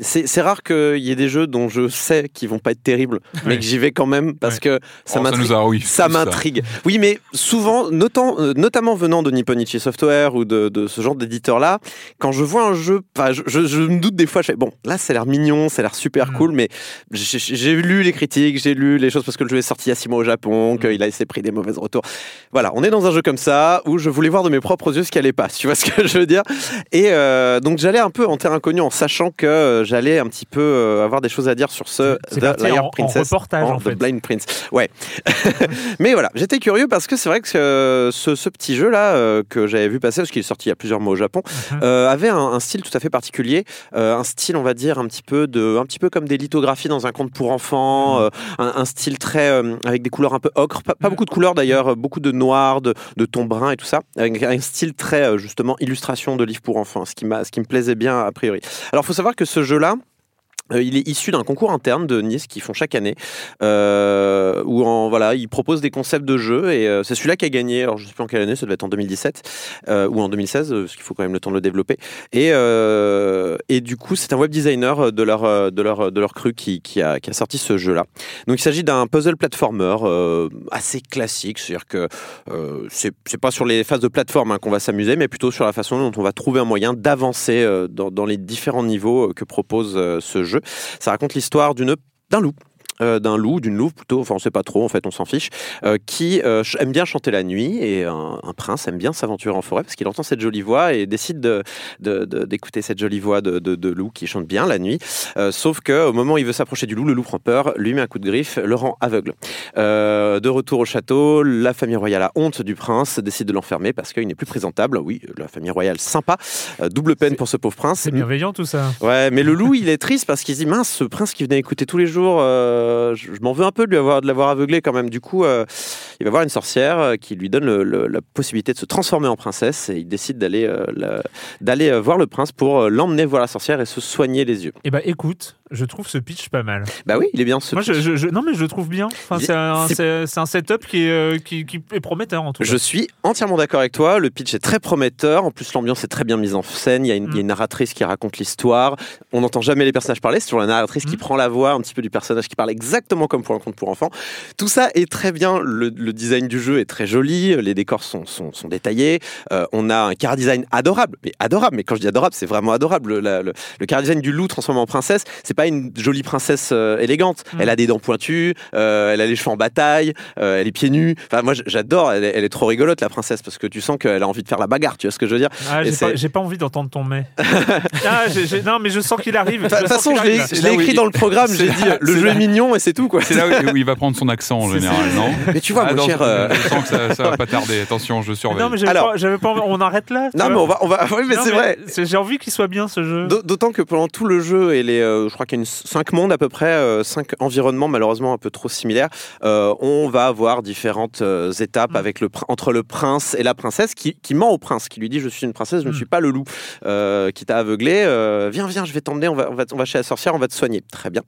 c'est rare qu'il y ait des jeux dont je sais qu'ils vont pas être terribles, mais que j'y vais quand même parce que ça oh, ça m'intrigue. nous a oui, Ça m'intrigue. Oui, mais souvent, notant- euh, notamment venant de Nipponichi Software ou de, de ce genre d'éditeur-là, quand je vois un jeu, je, je- je me doute des fois, je fais, bon, là, ça a l'air mignon, ça a l'air super Mm. cool, mais j'ai lu les critiques, j'ai lu les choses parce que le jeu est sorti il y a six mois au Japon, Mm. qu'il a essayé pris des mauvais retours. Voilà, on est dans un jeu comme ça où je voulais voir de mes propres yeux ce qui allait pas, tu vois ce que je veux dire Et euh, donc, j'allais un peu en terrain inconnu en sachant que euh, j'allais un petit peu euh, avoir des choses à dire sur ce The Liar en- en Princess. reportage, en The fait. Blind Prince. Ouais. Mais voilà, j'étais curieux parce que c'est vrai que ce, ce petit jeu-là que j'avais vu passer, parce qu'il est sorti il y a plusieurs mois au Japon, Mhm. euh, avait un, un style tout à fait particulier, euh, un style, on va dire, un petit peu de, un petit peu comme des lithographies dans un conte pour enfants, euh, un, un style très avec des couleurs un peu ocre, pas, pas Mhm. beaucoup de couleurs d'ailleurs, beaucoup de noir, de, de ton brun et tout ça, avec un style très justement illustration de livre pour enfants, ce qui ce qui me plaisait bien a priori. Alors, faut savoir que ce jeu-là. Euh, il est issu d'un concours interne de Nice qu'ils font chaque année, euh, où en, voilà, ils proposent des concepts de jeux et euh, c'est celui-là qui a gagné. Alors je sais plus en quelle année, ça devait être en 2017 euh, ou en 2016, euh, parce qu'il faut quand même le temps de le développer. Et, et du coup, c'est un web designer de leur de leur de leur cru qui, qui a qui a sorti ce jeu-là. Donc il s'agit d'un puzzle platformer assez classique, c'est-à-dire que c'est pas sur les phases de plateforme hein, qu'on va s'amuser, mais plutôt sur la façon dont on va trouver un moyen d'avancer dans, dans les différents niveaux que propose ce jeu. Ça raconte l'histoire d'une d'un loup. Euh, d'un loup, d'une louve plutôt, enfin on sait pas trop, en fait on s'en fiche, euh, qui euh, aime bien chanter la nuit et un, un prince aime bien s'aventurer en forêt parce qu'il entend cette jolie voix et décide de- de- de- d'écouter cette jolie voix de, de- de loup qui chante bien la nuit. Sauf que au moment où il veut s'approcher du loup, le loup prend peur, lui met un coup de griffe, le rend aveugle. De retour au château, la famille royale a honte du prince, décide de l'enfermer parce qu'il n'est plus présentable. Oui, la famille royale sympa, double peine pour ce pauvre prince. C'est bienveillant tout ça. Ouais, mais le loup, il est triste parce qu'il se dit mince, ce prince qui venait écouter tous les jours, euh, je, je m'en veux un peu de lui avoir de l'avoir aveuglé quand même. Du coup, euh, il va voir une sorcière euh, qui lui donne le- le- la possibilité de se transformer en princesse et il décide d'aller euh, la- d'aller euh, voir le prince pour euh, l'emmener voir la sorcière et se soigner les yeux. Eh bah écoute, je trouve ce pitch pas mal. Bah oui, il est bien ce. Moi, pitch. je- je- non mais je le trouve bien. Enfin, c'est un, c'est- c'est- c'est un setup qui est, euh, qui, qui est prometteur en tout cas. Je suis entièrement d'accord avec toi. Le pitch est très prometteur. En plus, l'ambiance est très bien mise en scène. Il y a une, Mm. il y a une narratrice qui raconte l'histoire. On n'entend jamais les personnages parler. C'est toujours la narratrice qui Mm. prend la voix un petit peu du personnage qui parle exactement comme pour un conte pour enfants. Tout ça est très bien. Le, le design du jeu est très joli. Les décors sont, sont, sont détaillés. Euh, on a un car design adorable. Mais adorable. Mais quand je dis adorable, c'est vraiment adorable. Le, la- le, le car design du loup transformé en princesse, c'est pas une jolie princesse euh, élégante. Mm. Elle a des dents pointues. euh, elle a les cheveux en bataille. euh, elle est pieds nus. Enfin, moi, j'adore. Elle, est- elle est trop rigolote, la princesse, parce que tu sens qu'elle a envie de faire la bagarre. Tu vois ce que je veux dire? Ah, j'ai pas, j'ai pas envie d'entendre ton mais. ah, j'ai- j'ai- non mais je sens qu'il arrive. De toute façon, je l'ai écrit dans le programme. J'ai dit le jeu est mignon et c'est tout, quoi. C'est là où, où il va prendre son accent en C'est général, non Mais tu vois, Ah, mon non, cher. euh, Je sens que ça, ça va pas tarder. Attention, je surveille. Non mais j'avais Alors- pas, j'avais pas envie- On arrête là. Non, mais on va, on va. Oui, mais Non, c'est vrai. c'est- J'ai envie qu'il soit bien ce jeu. D'au- D'autant que pendant tout le jeu et les, euh, je crois qu'il y a une, cinq mondes à peu près, euh, cinq environnements malheureusement un peu trop similaires, euh, on va avoir différentes euh, étapes Mm. avec le, entre le prince et la princesse qui, qui ment au prince, qui lui dit je suis une princesse, je ne Mm. suis pas le loup, euh, qui t'a aveuglé, euh, viens viens, je vais t'emmener, on va, on va, on va chez la sorcière, on va te soigner, très bien.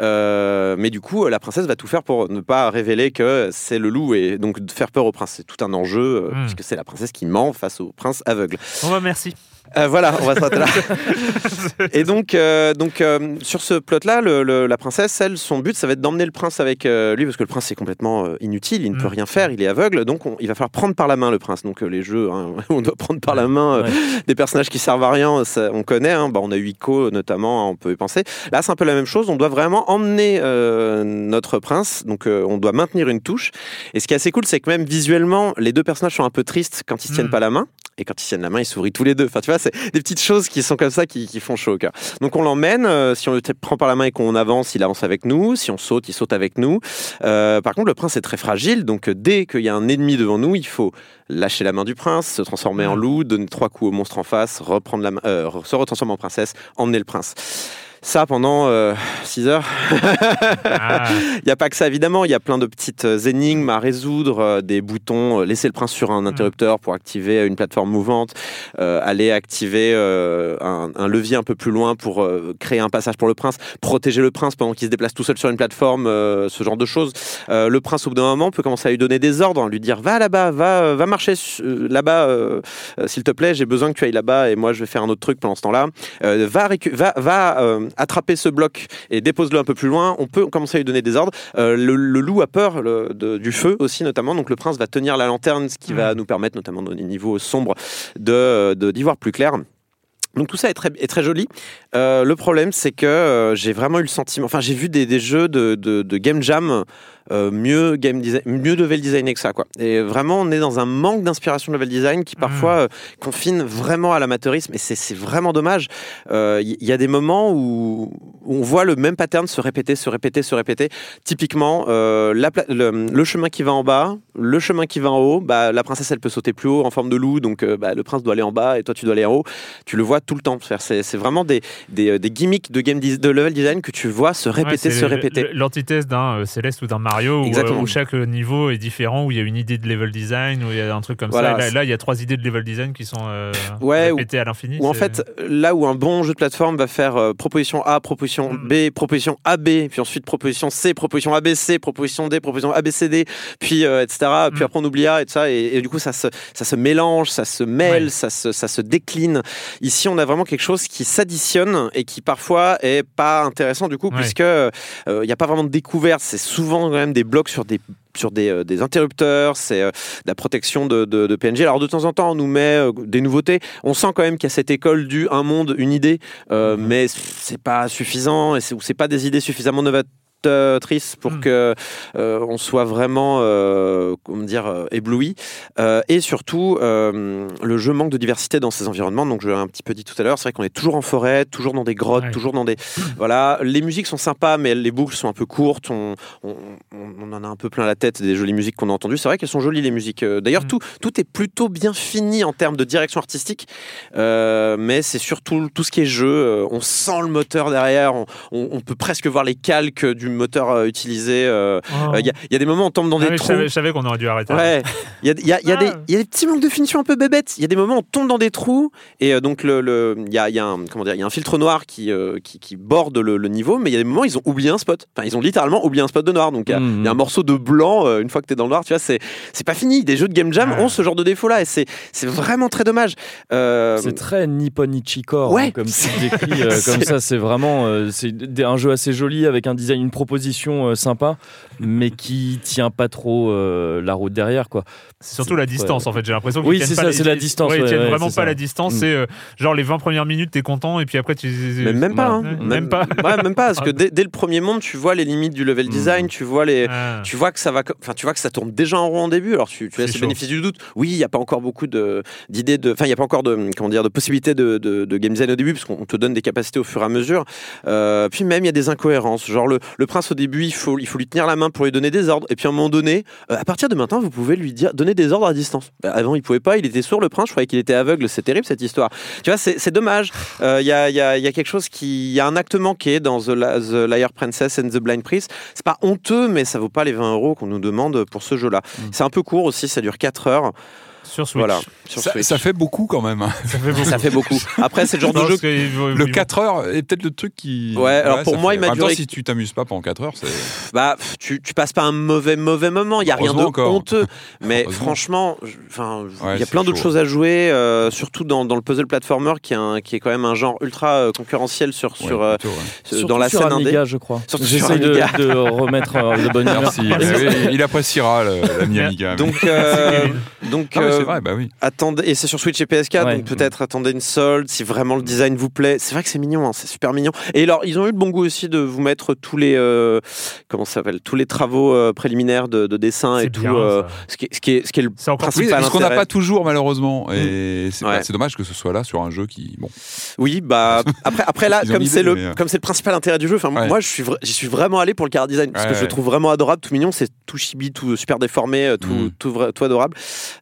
Euh, mais du coup, la princesse va tout faire pour ne pas révéler que c'est le loup et donc de faire peur au prince. C'est tout un enjeu euh, Mm. puisque c'est la princesse qui ment face au prince aveugle. Bon bah merci. Euh, voilà, on va s'arrêter là. Et donc, euh, donc euh, sur ce plot-là, le- le- la princesse, elle, son but, ça va être d'emmener le prince avec euh, lui, parce que le prince est complètement euh, inutile, il ne peut Mm. rien faire, il est aveugle, donc on- il va falloir prendre par la main le prince. Donc les jeux, hein, on doit prendre par la main Ouais. des personnages qui servent à rien, ça, on connaît, hein. Bah, on a eu Ico notamment, hein, on peut y penser. Là, c'est un peu la même chose, on doit vraiment emmener euh, notre prince, donc euh, on doit maintenir une touche. Et ce qui est assez cool, c'est que même visuellement, les deux personnages sont un peu tristes quand ils se tiennent Mm. pas la main. Et quand ils tiennent la main, ils sourient tous les deux. Enfin, tu vois, c'est des petites choses qui sont comme ça qui, qui font chaud au cœur. Donc on l'emmène. euh, si on le prend par la main et qu'on avance, il avance avec nous. Si on saute, il saute avec nous. Euh, par contre, le prince est très fragile. Donc euh, dès qu'il y a un ennemi devant nous, il faut lâcher la main du prince, se transformer en loup, donner trois coups au monstre en face, reprendre la main, euh, se retransformer en princesse, emmener le prince. Ça pendant 6 heures. Ah, Il n'y a pas que ça, évidemment. Il y a plein de petites euh, énigmes à résoudre, euh, des boutons, euh, laisser le prince sur un interrupteur pour activer une plateforme mouvante, euh, aller activer euh, un, un levier un peu plus loin pour euh, créer un passage pour le prince, protéger le prince pendant qu'il se déplace tout seul sur une plateforme, euh, ce genre de choses. Euh, le prince, au bout d'un moment, peut commencer à lui donner des ordres, lui dire va là-bas, va, euh, va marcher euh, là-bas, euh, euh, s'il te plaît, j'ai besoin que tu ailles là-bas et moi je vais faire un autre truc pendant ce temps-là. Euh, va va, va attraper ce bloc et dépose-le un peu plus loin. On peut commencer à lui donner des ordres. Euh, le, le loup a peur le- de- du feu aussi, notamment. Donc le prince va tenir la lanterne, ce qui va nous permettre, notamment dans les niveaux sombres, de de- d'y voir plus clair. Donc tout ça est très, est très joli. Euh, le problème, c'est que euh, j'ai vraiment eu le sentiment. Enfin, j'ai vu des, des jeux de, de, de game jam euh, mieux game design, mieux level designé que ça, quoi. Et vraiment, on est dans un manque d'inspiration de level design qui parfois euh, confine vraiment à l'amateurisme. Et c'est c'est vraiment dommage. Euh, Il y, y a des moments où, on voit le même pattern se répéter, se répéter, se répéter. Typiquement, euh, la le, le chemin qui va en bas, le chemin qui va en haut. Bah, la princesse, elle peut sauter plus haut en forme de loup, donc euh, bah, le prince doit aller en bas et toi, tu dois aller en haut. Tu le vois tout le temps. C'est c'est vraiment des, des, euh, des gimmicks de game de level design que tu vois se répéter, se répéter. L'antithèse d'un euh, Céleste ou d'un Mario Exactement. euh, où chaque niveau est différent, où il y a une idée de level design, où il y a un truc comme Voilà, ça. Et Là, il y a trois idées de level design qui sont euh, Ouais, répétées à l'infini. Ou en fait, là où un bon jeu de plateforme va faire euh, proposition A, proposition Mm. B, proposition AB, puis ensuite proposition C, proposition ABC, proposition D, proposition ABCD, puis euh, etc. Puis Mm. après on oublie A et tout ça. Et, et du coup, ça se, ça se mélange, ça se mêle, Ouais. ça, se, ça se décline. Ici, on a vraiment quelque chose qui s'additionne et qui parfois est pas intéressant du coup, Ouais. puisque il n'y a pas vraiment de découverte. C'est souvent quand même des blocs sur des sur des, euh, des interrupteurs, c'est euh, la protection de, de, de PNG. Alors de temps en temps, on nous met euh, des nouveautés. On sent quand même qu'il y a cette école du un monde, une idée, Mhm. mais c'est pas suffisant et c'est ou c'est pas des idées suffisamment novatrices pour Mhm. que euh, on soit vraiment euh, comment dire euh, ébloui. Euh, et surtout, euh, le jeu manque de diversité dans ses environnements. Donc je l'ai un petit peu dit tout à l'heure, c'est vrai qu'on est toujours en forêt, toujours dans des grottes, Ouais. toujours dans des voilà. Les musiques sont sympas, mais les boucles sont un peu courtes. On, on, en a un peu plein la tête des jolies musiques qu'on a entendues. C'est vrai qu'elles sont jolies les musiques. Euh, D'ailleurs, Mm. tout, tout est plutôt bien fini en termes de direction artistique, Euh, mais c'est surtout tout ce qui est jeu. Euh, on sent le moteur derrière. On, on- on peut presque voir les calques du moteur euh, utilisé. Euh, Oh. euh, Il y, a- il y a des moments où on tombe dans Ah des oui, trous. savais, je savais qu'on aurait dû arrêter. Ouais, il y a, il y a- il y a Ah. des, il y a des petits manques de finition un peu bébêtes. Il y a des moments où on tombe dans des trous et euh, donc le, le- il y a, il y a un comment dire, il y a un filtre noir qui, euh, qui, qui borde le, le niveau, mais il y a des moments où ils ont oublié un spot. Enfin, ils ont littéralement oublié un spot de noir. Donc il y a, Mhm. il y a un morceau de blanc euh, une fois que t'es dans le noir. Tu vois, c'est c'est pas fini. Des jeux de game jam Ah. ont ce genre de défaut là et c'est c'est vraiment très dommage. Euh, C'est très Nippon Ichikor, Ouais. hein, comme tu décris euh, comme ça. C'est vraiment euh, c'est un jeu assez joli avec un design, une proposition euh, sympa, mais qui tient pas trop euh, la route derrière, quoi. C'est surtout la distance, en fait. J'ai l'impression qu'ils Oui, tiennent c'est pas ça, les- c'est la distance, Ouais, ils tiennent ouais, vraiment pas ça. la distance. Mm. C'est euh, genre les 20 premières minutes, t'es content, et puis après tu. Mais même pas, hein. Même pas. Même pas, parce que dès, dès le premier monde, tu vois les limites du level Mm. design, tu vois les, Ah. tu vois que ça va, enfin, tu vois que ça tourne déjà en rond en début. Alors tu, tu laisses le bénéfice du doute. Oui, il n'y a pas encore beaucoup de d'idées de, enfin, il y a pas encore de, comment dire, de possibilités de, de, de game design au début, parce qu'on te donne des capacités au fur et à mesure. Euh, puis même il y a des incohérences. Genre le, le prince au début, il faut, il faut lui tenir la main pour lui donner des ordres. Et puis à un moment donné, euh, à partir de maintenant, vous pouvez lui dire, donner des ordres à distance. Bah, avant, il pouvait pas. Il était sourd, le prince. Je croyais qu'il était aveugle. C'est terrible cette histoire. Tu vois, c'est dommage. Euh, Il y, a, il y, a, il y a quelque chose qui, il y a un acte manqué dans The, La- The Liar Princess and the Blind Priest. C'est pas honteux, mais ça vaut pas les 20 euros qu'on nous demande pour ce jeu-là. C'est un peu court aussi, ça dure 4 heures. Sur Switch. Voilà, sur Ça, Switch. ça fait beaucoup quand même. Ça fait beaucoup. Ça fait beaucoup. Après, c'est le genre de jeu. vaut- Le il- 4 heures est peut-être le truc qui. Ouais, alors pour moi, fait- il m'a temps, duré- si tu t'amuses pas pendant 4 heures, c'est. Bah, tu, tu passes pas un mauvais mauvais moment. Il y a rien de encore. honteux. Mais franchement, enfin, il Ouais, y a plein d'autres choses à jouer, euh, surtout dans, dans le puzzle platformer, qui est, un- qui est quand même un genre ultra euh, concurrentiel sur sur Ouais, euh, plutôt, ouais. Surtout dans la sur scène indé. Amiga, je crois. Surtout sur J'essaie de, de remettre euh, de bonne humeur. Merci. Eh il appréciera l'ami Amiga. Donc, euh, donc, Mais c'est vrai, bah oui. attendez, et c'est sur Switch et PS4, Ouais. donc peut-être attendez une solde si vraiment le design vous plaît. C'est vrai que c'est mignon, hein, c'est super mignon. Et alors, ils ont eu le bon goût aussi de vous mettre tous les, euh, comment ça s'appelle, tous les travaux euh, préliminaires de, de dessin et tout. bien, euh, ce, qui est, ce, qui est, ce qui est le Oui, principal parce qu'on n'a pas toujours malheureusement, et c'est Ouais. bah, c'est dommage que ce soit là sur un jeu qui, bon, Oui, bah après, après là, comme c'est le, euh, comme c'est le principal intérêt du jeu. Enfin, Ouais. moi, je suis, j'y suis vraiment allé pour le car design parce que je le trouve vraiment adorable, tout mignon. C'est tout chibi, tout super déformé, tout, Mm. tout, adorable.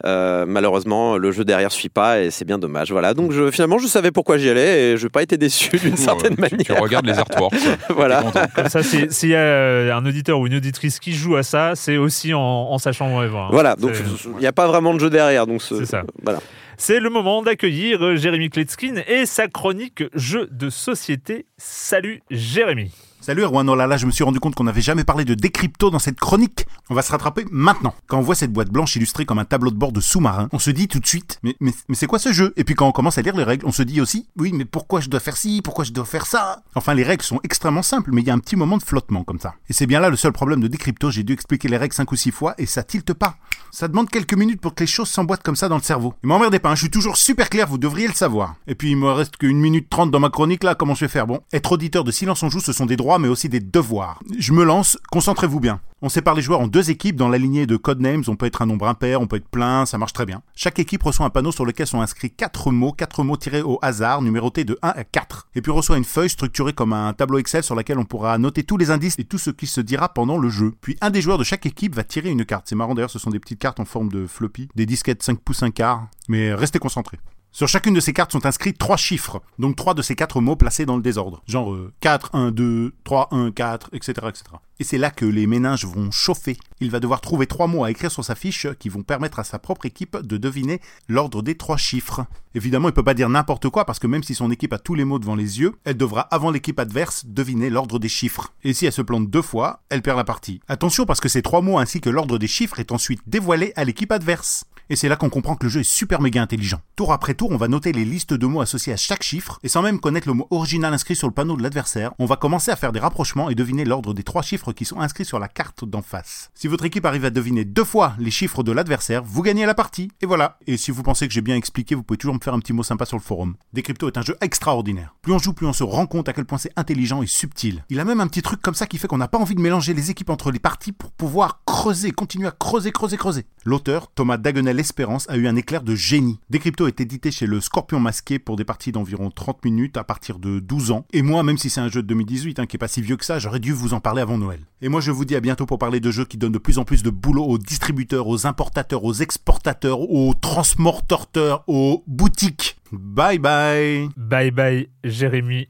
Euh, malheureusement, le jeu derrière suit pas et c'est bien dommage. Voilà. Donc, je, finalement, je savais pourquoi j'y allais et je n'ai pas été déçu d'une certaine manière. tu regardes les artworks. Voilà. Comme ça, si- s'il y a un auditeur ou une auditrice qui joue à ça, c'est aussi en, en sachant où elle va. hein. Voilà. Donc, il n'y a pas vraiment de jeu derrière. Donc, ce- C'est ça. Voilà. C'est le moment d'accueillir euh, Jérémy Kletskin et sa chronique jeux de société. Salut Jérémy. Salut Erwan, oh là là, je me suis rendu compte qu'on n'avait jamais parlé de décrypto dans cette chronique. On va se rattraper maintenant. Quand on voit cette boîte blanche illustrée comme un tableau de bord de sous-marin, on se dit tout de suite, mais, c'est quoi ce jeu? Et puis quand on commence à lire les règles, on se dit aussi, oui, mais pourquoi je dois faire ci? Pourquoi je dois faire ça? Enfin, les règles sont extrêmement simples, mais il y a un petit moment de flottement comme ça. Et c'est bien là le seul problème de décrypto, j'ai dû expliquer les règles 5 ou 6 fois et ça tilte pas. Ça demande quelques minutes pour que les choses s'emboîtent comme ça dans le cerveau. Et m'emmerdez pas, hein, je suis toujours super clair, vous devriez le savoir. Et puis il me reste qu'une minute trente dans ma chronique là, comment je vais faire? Bon, être auditeur de Silence on joue, ce sont des droits mais aussi des devoirs. Je me lance, concentrez-vous bien. On sépare les joueurs en deux équipes dans la lignée de codenames, on peut être un nombre impair, on peut être plein, ça marche très bien. Chaque équipe reçoit un panneau sur lequel sont inscrits quatre mots, quatre mots tirés au hasard, numérotés de 1 à 4. Et puis reçoit une feuille structurée comme un tableau Excel sur laquelle on pourra noter tous les indices et tout ce qui se dira pendant le jeu. Puis un des joueurs de chaque équipe va tirer une carte. C'est marrant d'ailleurs, ce sont des petites cartes en forme de floppy, des disquettes 5 pouces 1 quart, mais restez concentrés. Sur chacune de ces cartes sont inscrits trois chiffres, donc trois de ces quatre mots placés dans le désordre. Genre euh, 4, 1, 2, 3, 1, 4, etc. etc. Et c'est là que les méninges vont chauffer. Il va devoir trouver trois mots à écrire sur sa fiche qui vont permettre à sa propre équipe de deviner l'ordre des trois chiffres. Évidemment, il peut pas dire n'importe quoi parce que même si son équipe a tous les mots devant les yeux, elle devra avant l'équipe adverse deviner l'ordre des chiffres. Et si elle se plante deux fois, elle perd la partie. Attention parce que ces trois mots ainsi que l'ordre des chiffres est ensuite dévoilé à l'équipe adverse. Et c'est là qu'on comprend que le jeu est super méga intelligent. Tour après tour, on va noter les listes de mots associés à chaque chiffre, et sans même connaître le mot original inscrit sur le panneau de l'adversaire, on va commencer à faire des rapprochements et deviner l'ordre des trois chiffres qui sont inscrits sur la carte d'en face. Si votre équipe arrive à deviner deux fois les chiffres de l'adversaire, vous gagnez la partie. Et voilà. Et si vous pensez que j'ai bien expliqué, vous pouvez toujours me faire un petit mot sympa sur le forum. Decrypto est un jeu extraordinaire. Plus on joue, plus on se rend compte à quel point c'est intelligent et subtil. Il a même un petit truc comme ça qui fait qu'on n'a pas envie de mélanger les équipes entre les parties pour pouvoir creuser, continuer à creuser, creuser, creuser. L'auteur, Thomas Dagenel Espérance, a eu un éclair de génie. Decrypto est édité chez le Scorpion Masqué pour des parties d'environ 30 minutes à partir de 12 ans. Et moi, même si c'est un jeu de 2018 hein, qui est pas si vieux que ça, j'aurais dû vous en parler avant Noël. Et moi, je vous dis à bientôt pour parler de jeux qui donnent de plus en plus de boulot aux distributeurs, aux importateurs, aux exportateurs, aux transportateurs, aux boutiques. Bye bye Bye bye Jérémy.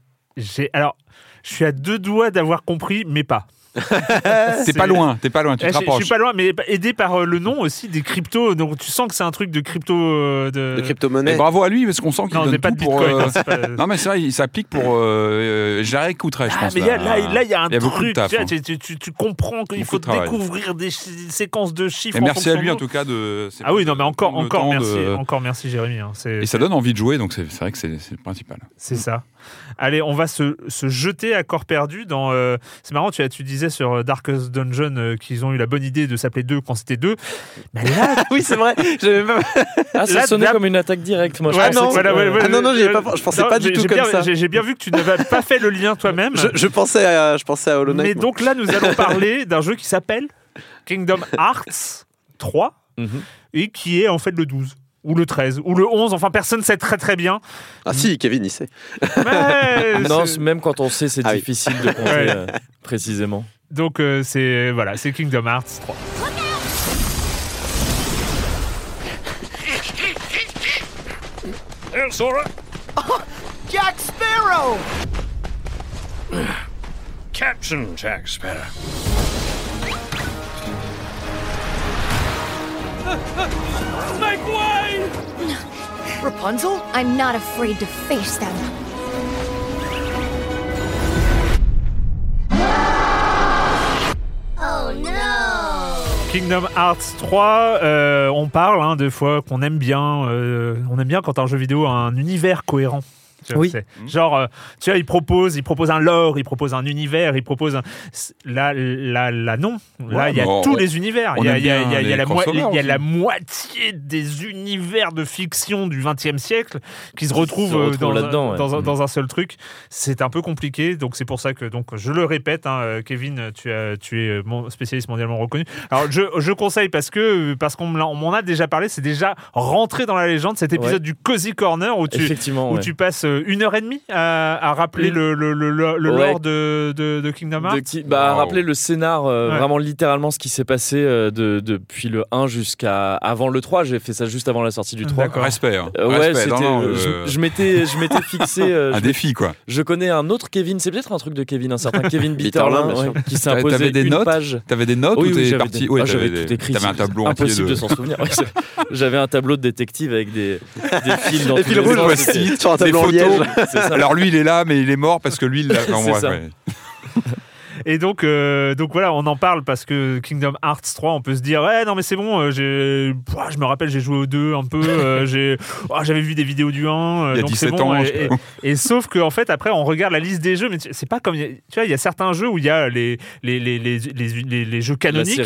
Alors, je suis à deux doigts d'avoir compris, mais pas. T'es pas loin, t'es pas loin, tu Eh, te je, je suis pas loin, mais aidé par euh, le nom aussi des cryptos. Donc tu sens que c'est un truc de crypto. euh, de... De crypto-monnaie. Et bravo à lui parce qu'on sent qu'il Non, donne c'est pas de pour. bitcoin. euh, hein, pas- Non mais c'est vrai, il s'applique pour. Euh, je la réécouterai, je Ah, pense. mais là, là, il y a un y a truc. taf, tu, vois, hein. tu, tu- tu- tu comprends qu'il faut découvrir des séquences de chiffres. Et en merci à lui en tout cas de. Ah oui, non, mais encore, encore merci, de- encore merci Jérémy. hein, Et ça donne envie de jouer, donc c'est vrai que c'est le principal. C'est ça. Allez, on va se, se jeter à corps perdu dans. euh, c'est marrant, tu, disais sur euh, Darkest Dungeon euh, qu'ils ont eu la bonne idée de s'appeler deux quand c'était deux. Mais là, oui, c'est vrai. Ah, ça Là, sonnait là- comme une attaque directe. Moi, je Ouais, non, voilà, ouais, ouais, Ah non, non, euh, pas- je pensais non, pas du tout comme bien- ça. J'ai bien vu que tu n'avais pas fait le lien toi-même. je, je pensais à, je pensais à Hollow Knight. Mais moi. donc là, nous allons parler d'un jeu qui s'appelle Kingdom Hearts 3 Mhm. et qui est en fait le 12 ou le 13 ou le 11. Enfin, personne ne sait très très bien. Ah si, Kevin, il sait. Mais Non, même quand on sait, c'est Ah oui. difficile de compter Ouais. euh, précisément. donc euh, c'est voilà, c'est Kingdom Hearts 3. Jack Sparrow! Captain Jack Sparrow. Rapunzel? I'm not afraid to face them. Kingdom Hearts 3, euh, on parle hein, des fois qu'on aime bien, euh, on aime bien quand un jeu vidéo a un univers cohérent. Tu vois, Oui. Genre, euh, tu vois, il propose, il propose un lore, il propose un univers, il propose un. Là, là, là, non. Là, Ouais, il y a on- tous les univers. Il y a, y y y la moi- moitié des univers de fiction du XXe siècle qui se retrouvent, se euh, retrouvent dans, un- là-dedans, ouais. dans, un, dans un seul truc. C'est un peu compliqué, donc c'est pour ça que, donc, je le répète, hein, euh, Kevin, tu, as, tu es mon spécialiste mondialement reconnu. Alors, je, je conseille parce que parce qu'on m'en a déjà parlé, c'est déjà rentré dans la légende cet épisode Ouais. du Cozy Corner où tu, Effectivement, où ouais. tu passes une heure et demie à, à rappeler Une- le, le, le, le- le Ouais. lore de, de, de Kingdom Hearts. De qui- bah, Wow. rappeler le scénar, euh, Ouais. vraiment littéralement ce qui s'est passé euh, de, depuis le 1 jusqu'à avant le 3. J'ai fait ça juste avant la sortie du 3. D'accord. Respect. hein. Euh, ouais, Respect. c'était. Non, non, euh, je je m'étais, je m'étais fixé. euh, un je, défi, quoi. je connais un autre Kevin. C'est peut-être un truc de Kevin, un certain Kevin Bitterlin, ouais, qui s'est imposé des une notes page. T'avais des notes Oui, ou oui, t'es parti des- Ouais, ah, j'avais tout écrit. T'avais un tableau impossible de. s'en souvenir. J'avais un tableau de détective avec des, des fils dans Des tous fils les rouges, des tableau en photos. Alors lui, il est là, mais il est mort parce que lui, il l'a. Et donc, euh, donc voilà, on en parle parce que Kingdom Hearts 3, on peut se dire ouais non mais c'est bon, euh, j'ai, Pouah, je me rappelle j'ai joué au 2 un peu, euh, j'ai, oh, j'avais vu des vidéos du 1, euh, Il y a donc 17 c'est bon. ans, et, je et- et sauf que en fait après on regarde la liste des jeux, mais c'est pas comme tu vois il y a certains jeux où il y a les les, les, les, les, les- les jeux canoniques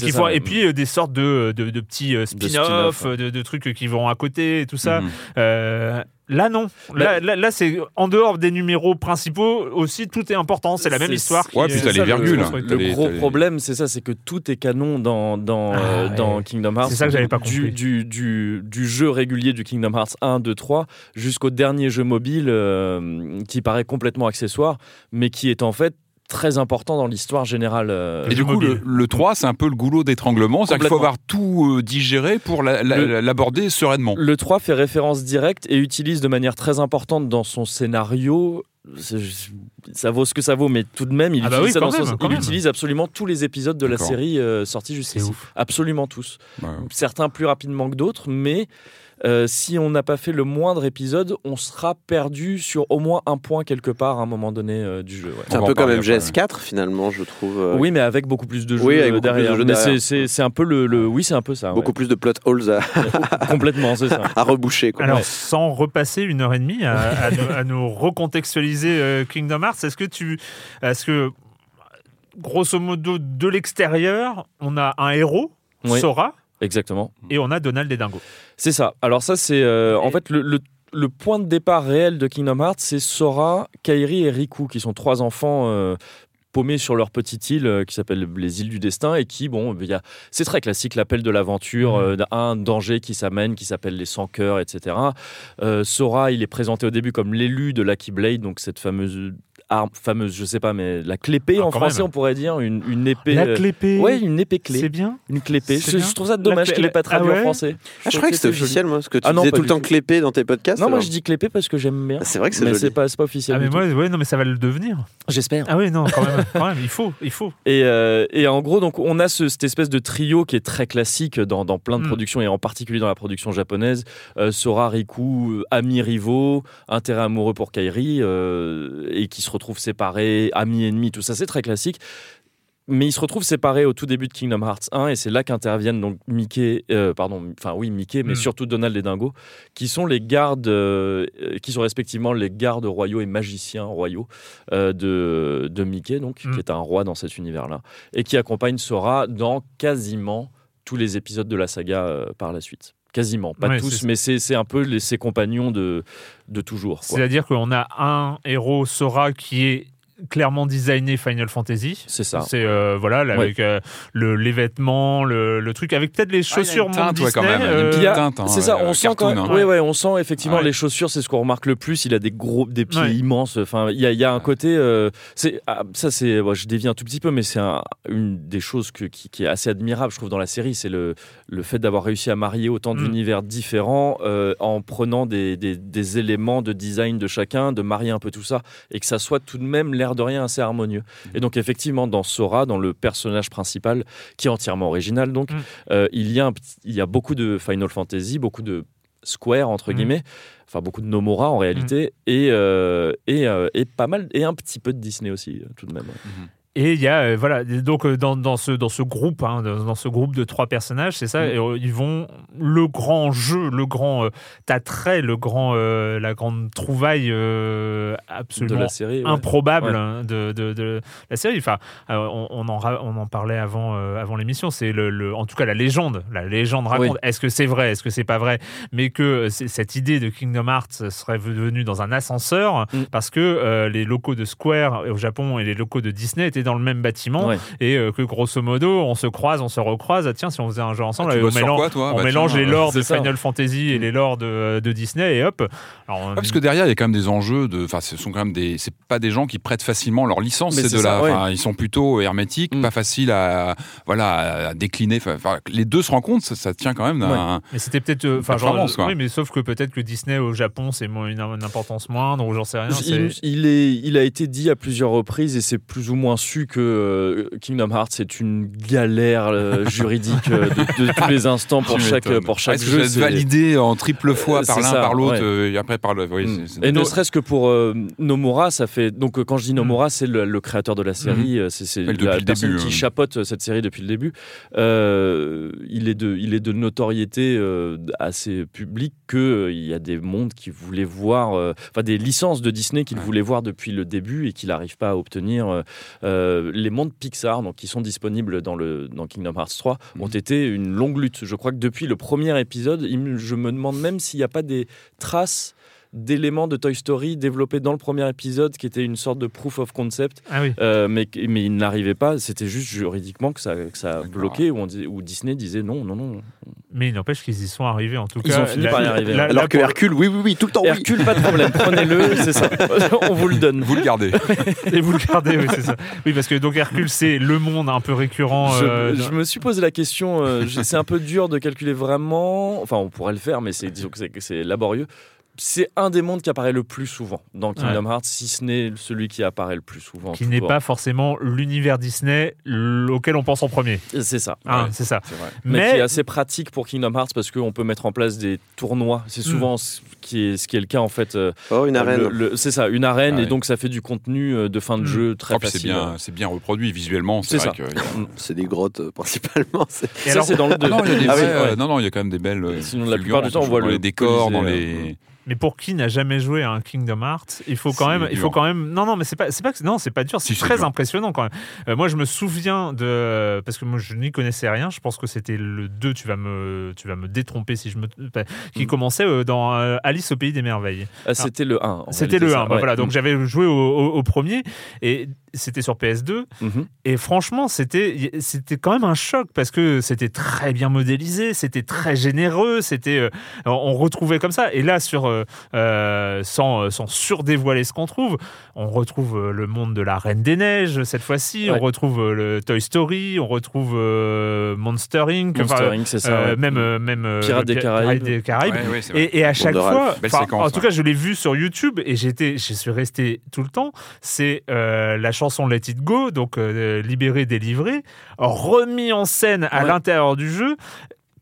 qui- font- et puis euh, des sortes de, de, de petits spin-offs, de, de trucs qui vont à côté et tout ça. Euh, Là non, là, là, là, c'est en dehors des numéros principaux aussi tout est important, c'est la même histoire. qui Ouais, puis t'as les virgules. Le, hein. gros problème, c'est ça, c'est que tout est canon dans, dans, Ah, euh, ouais. dans Kingdom Hearts. C'est ça que j'avais pas du, compris. Du, du, du jeu régulier du Kingdom Hearts 1, 2, 3, jusqu'au dernier jeu mobile euh, qui paraît complètement accessoire, mais qui est en fait très important dans l'histoire générale. euh, Et du coup, le, le 3, c'est un peu le goulot d'étranglement. C'est-à-dire qu'il faut avoir tout euh, digéré pour la- la- Le- l'aborder sereinement. Le 3 fait référence directe et utilise de manière très importante dans son scénario. Ça vaut ce que ça vaut, mais tout de même, il, Ah bah utilise, oui, ça quand dans son- même, quand il même. utilise absolument tous les épisodes de la série euh, sortis jusqu'ici. Absolument tous. Ouais. Certains plus rapidement que d'autres, mais euh, si on n'a pas fait le moindre épisode, on sera perdu sur au moins un point quelque part à un moment donné euh, du jeu. ouais. C'est un peu comme parler après, MGS4 finalement, je trouve. euh, Oui, mais avec beaucoup plus de jeux Oui, avec beaucoup plus de derrière. jeux mais derrière. c'est- un peu le, le- oui, c'est un peu ça. Beaucoup ouais. plus de plot holes à, complètement, c'est ça. à reboucher. Quoi. Alors, Ouais. sans repasser une heure et demie à, à nous, à nous recontextualiser euh, Kingdom Hearts, est-ce que tu, est-ce que grosso modo de l'extérieur, on a un héros, Oui. Sora, Exactement. et on a Donald et Dingo. C'est ça. Alors ça, c'est euh, en fait le, le- le point de départ réel de Kingdom Hearts, c'est Sora, Kairi et Riku, qui sont trois enfants. euh, paumés sur leur petite île euh, qui s'appelle les îles du destin et qui bon il y a c'est très classique l'appel de l'aventure euh, d'un danger qui s'amène qui s'appelle les sans cœurs etc Euh, Sora il est présenté au début comme l'élu de Lucky Blade donc cette fameuse arme fameuse je sais pas mais la clépée Ah, en français même. on pourrait dire une, une épée La euh, clépée. ouais une épée clé C'est bien. une clépée je, bien. je trouve ça dommage qu'il n'ait pas Ah traduit ouais en français Ah, je croyais que c'était officiel, moi, parce que tu Ah non, disais tout le temps tout. clépé dans tes podcasts. non moi je dis clépée parce que j'aime bien Ah, C'est vrai que c'est mais c'est pas, officiel Ah mais moi, ouais, non mais ça va le devenir. j'espère Ah oui, non, quand même, quand même, il faut, il faut. Et, euh, et en gros, donc, on a ce- cette espèce de trio qui est très classique dans, dans plein de Mm. productions et en particulier dans la production japonaise. Euh, Sora, Riku, euh, amis rivaux, intérêt amoureux pour Kairi euh, et qui se retrouvent séparés, amis ennemis, tout ça, c'est très classique. Mais ils se retrouvent séparés au tout début de Kingdom Hearts 1 et c'est là qu'interviennent donc Mickey, euh, pardon, enfin oui Mickey, mais Mm. surtout Donald et Dingo, qui sont les gardes, euh, qui sont respectivement les gardes royaux et magiciens royaux euh, de, de Mickey, donc Mm. qui est un roi dans cet univers-là, et qui accompagne Sora dans quasiment tous les épisodes de la saga par la suite. Quasiment, pas Ouais, tous, mais c'est c'est un peu les, ses compagnons de, de toujours. C'est-à-dire qu'on a un héros Sora qui est clairement designé Final Fantasy. C'est ça. C'est euh, voilà, là, Ouais. avec euh, le, les vêtements, le, le truc, avec peut-être les Ah, chaussures teinte, Monde ouais, quand Disney, même. Euh, petite Il y a- teinte, hein, c'est ça, euh, on sent quand cartoon, hein. ouais, ouais, on sent effectivement Ouais. les chaussures, c'est ce qu'on remarque le plus. Il a des gros, des pieds Ouais. immenses. Enfin, il y a, il y a un côté, euh, c'est ah, ça, c'est, je dévie un tout petit peu, mais c'est un- une des choses que- qui, qui est assez admirable, je trouve, dans la série, c'est le, le fait d'avoir réussi à marier autant Mm. d'univers différents euh, en prenant des, des- des éléments de design de chacun, de marier un peu tout ça, et que ça soit tout de même l'air de rien assez harmonieux. Et donc effectivement, dans Sora, dans le personnage principal, qui est entièrement original, donc Mm. euh, il y a un il y a beaucoup de Final Fantasy, beaucoup de Square entre Mm. guillemets, enfin beaucoup de Nomura en réalité, et, euh, et, euh, et pas mal et un petit peu de Disney aussi tout de même. ouais. Et il y a euh, voilà donc euh, dans, dans ce dans ce groupe hein, dans, dans ce groupe de trois personnages c'est ça Mm. et, euh, ils vont le grand jeu le grand euh, attrait le grand la grande trouvaille de absolument la série. ouais. improbable Ouais. hein, de, de, de la série. Enfin, on, on en, on en parlait avant, avant l'émission. C'est le, le- en tout cas la légende. La légende raconte. Oui. Est-ce que c'est vrai Est-ce que c'est pas vrai Mais que cette idée de Kingdom Hearts serait venue dans un ascenseur Mm. parce que les locaux de Square au Japon et les locaux de Disney étaient dans le même bâtiment Ouais. et euh, que grosso modo on se croise, on se recroise. Ah, tiens, si on faisait un jeu ensemble, Ah, euh, on mélange, quoi, toi on Bah, mélange tiens, les euh, lores de ça. Final Fantasy et Mm. les lores de, de Disney et hop. Alors, Ah, parce que derrière, il y a quand même des enjeux de. Enfin, ce sont quand même des. C'est pas des gens qui prêtent facilement leur licence. Mais C'est c'est de ça, la. ouais. enfin, ils sont plutôt hermétiques, Mm. pas faciles à. Voilà, à décliner. Enfin, les deux se rencontrent, ça, ça tient quand même. Mais c'était peut-être. euh, Enfin, oui, mais sauf que peut-être que Disney au Japon, c'est moins- une, importance moindre, ou j'en sais rien. Il, est, il a été dit à plusieurs reprises et c'est plus ou moins su que euh, Kingdom Hearts est une galère euh, juridique euh, de, de tous les instants pour chaque, pour chaque Est-ce jeu. c'est- validé en triple fois par c'est l'un, par l'autre, ouais. et après par le. oui, Mm. c'est- c'est- Et ne serait-ce que pour euh, Nomura, ça fait donc quand je dis Nomura, c'est le, le créateur de la série, euh, c'est c'est la le personne début, qui euh, cette série depuis le début. Euh, il est de, il est de notoriété euh, assez publique que il y a des mondes qui voulaient voir, enfin des licences de Disney qu'il Ouais. voulait voir depuis le début et qu'il n'arrive pas à obtenir. Euh, euh, les mondes Pixar, donc qui sont disponibles dans le dans Kingdom Hearts 3, ont Mhm. été une longue lutte. Je crois que depuis le premier épisode, je me demande même s'il n'y a pas des traces d'éléments de Toy Story développés dans le premier épisode qui était une sorte de proof of concept Ah oui. euh, mais, mais il n'arrivait pas c'était juste juridiquement que ça, que ça bloqué où, on dis- où Disney disait non non non Mais il n'empêche qu'ils y sont arrivés en tout Ils cas. ont fini par y arriver. Alors que pour- Hercule, oui, oui, oui, tout le temps, oui. Hercule pas de problème prenez-le c'est ça on vous le donne Vous le gardez. Et vous le gardez, oui, c'est ça. Oui, parce que donc Hercule, c'est le monde un peu récurrent. je, euh, je me suis posé la question, euh, c'est un peu dur de calculer vraiment, enfin on pourrait le faire, mais c'est disons que c'est laborieux. C'est un des mondes qui apparaît le plus souvent dans Kingdom Hearts, si ce n'est celui qui apparaît le plus souvent. qui n'est pas forcément l'univers Disney auquel on pense en premier. C'est ça. Hein, ouais. C'est ça. Mais, Mais, qui est assez pratique pour Kingdom Hearts parce qu'on peut mettre en place des tournois. C'est souvent ce, qui est, ce qui est le cas en fait. euh, Oh, une arène. c'est ça, une arène Ah et donc ça fait du contenu euh, de fin de Mm. jeu très Oh, puis c'est facile. bien, c'est bien reproduit visuellement. C'est ça. que- C'est des grottes, euh, principalement. c'est- Et ça c'est dans le Ah 2. non, il y a des Ah euh, ouais. non, non, il y a quand même des belles. euh, Sinon, la plupart du temps, on voit dans le les décors, dans les. Mais pour qui n'a jamais joué à un Kingdom Hearts, il faut quand même, il faut quand même. Non, non, mais c'est pas, c'est pas, que- non, c'est pas dur. C'est Si, très dur. impressionnant quand même. Euh, moi, je me souviens de, parce que moi, je n'y connaissais rien. Je pense que c'était le 2 Tu vas me, tu vas me détromper si je me, qui Mm. commençait euh, dans euh, Alice au pays des merveilles. Ah, c'était le 1. en C'était le ça, 1. bah ouais. voilà, donc Mm. j'avais joué au, au- au premier et c'était sur PS2. Mhm. Et franchement, c'était c'était quand même un choc parce que c'était très bien modélisé, c'était très généreux, c'était euh, on retrouvait comme ça. Et là, sur euh, euh, sans sans surdévoiler ce qu'on trouve, on retrouve euh, le monde de la Reine des Neiges cette fois-ci. Ouais. On retrouve euh, le Toy Story, on retrouve euh, Monster Inc. Monster Inc, c'est ça. euh, ouais. même euh, même euh, Pirates des Caraïbes. des Caraïbes. Ouais, ouais, c'est vrai. Et, et à chaque fois, séquence, en tout cas, je l'ai vu sur YouTube et j'étais, je suis resté tout le temps. C'est euh, la chanson Let It Go, donc euh, libéré, délivré, remis en scène à Ouais. l'intérieur du jeu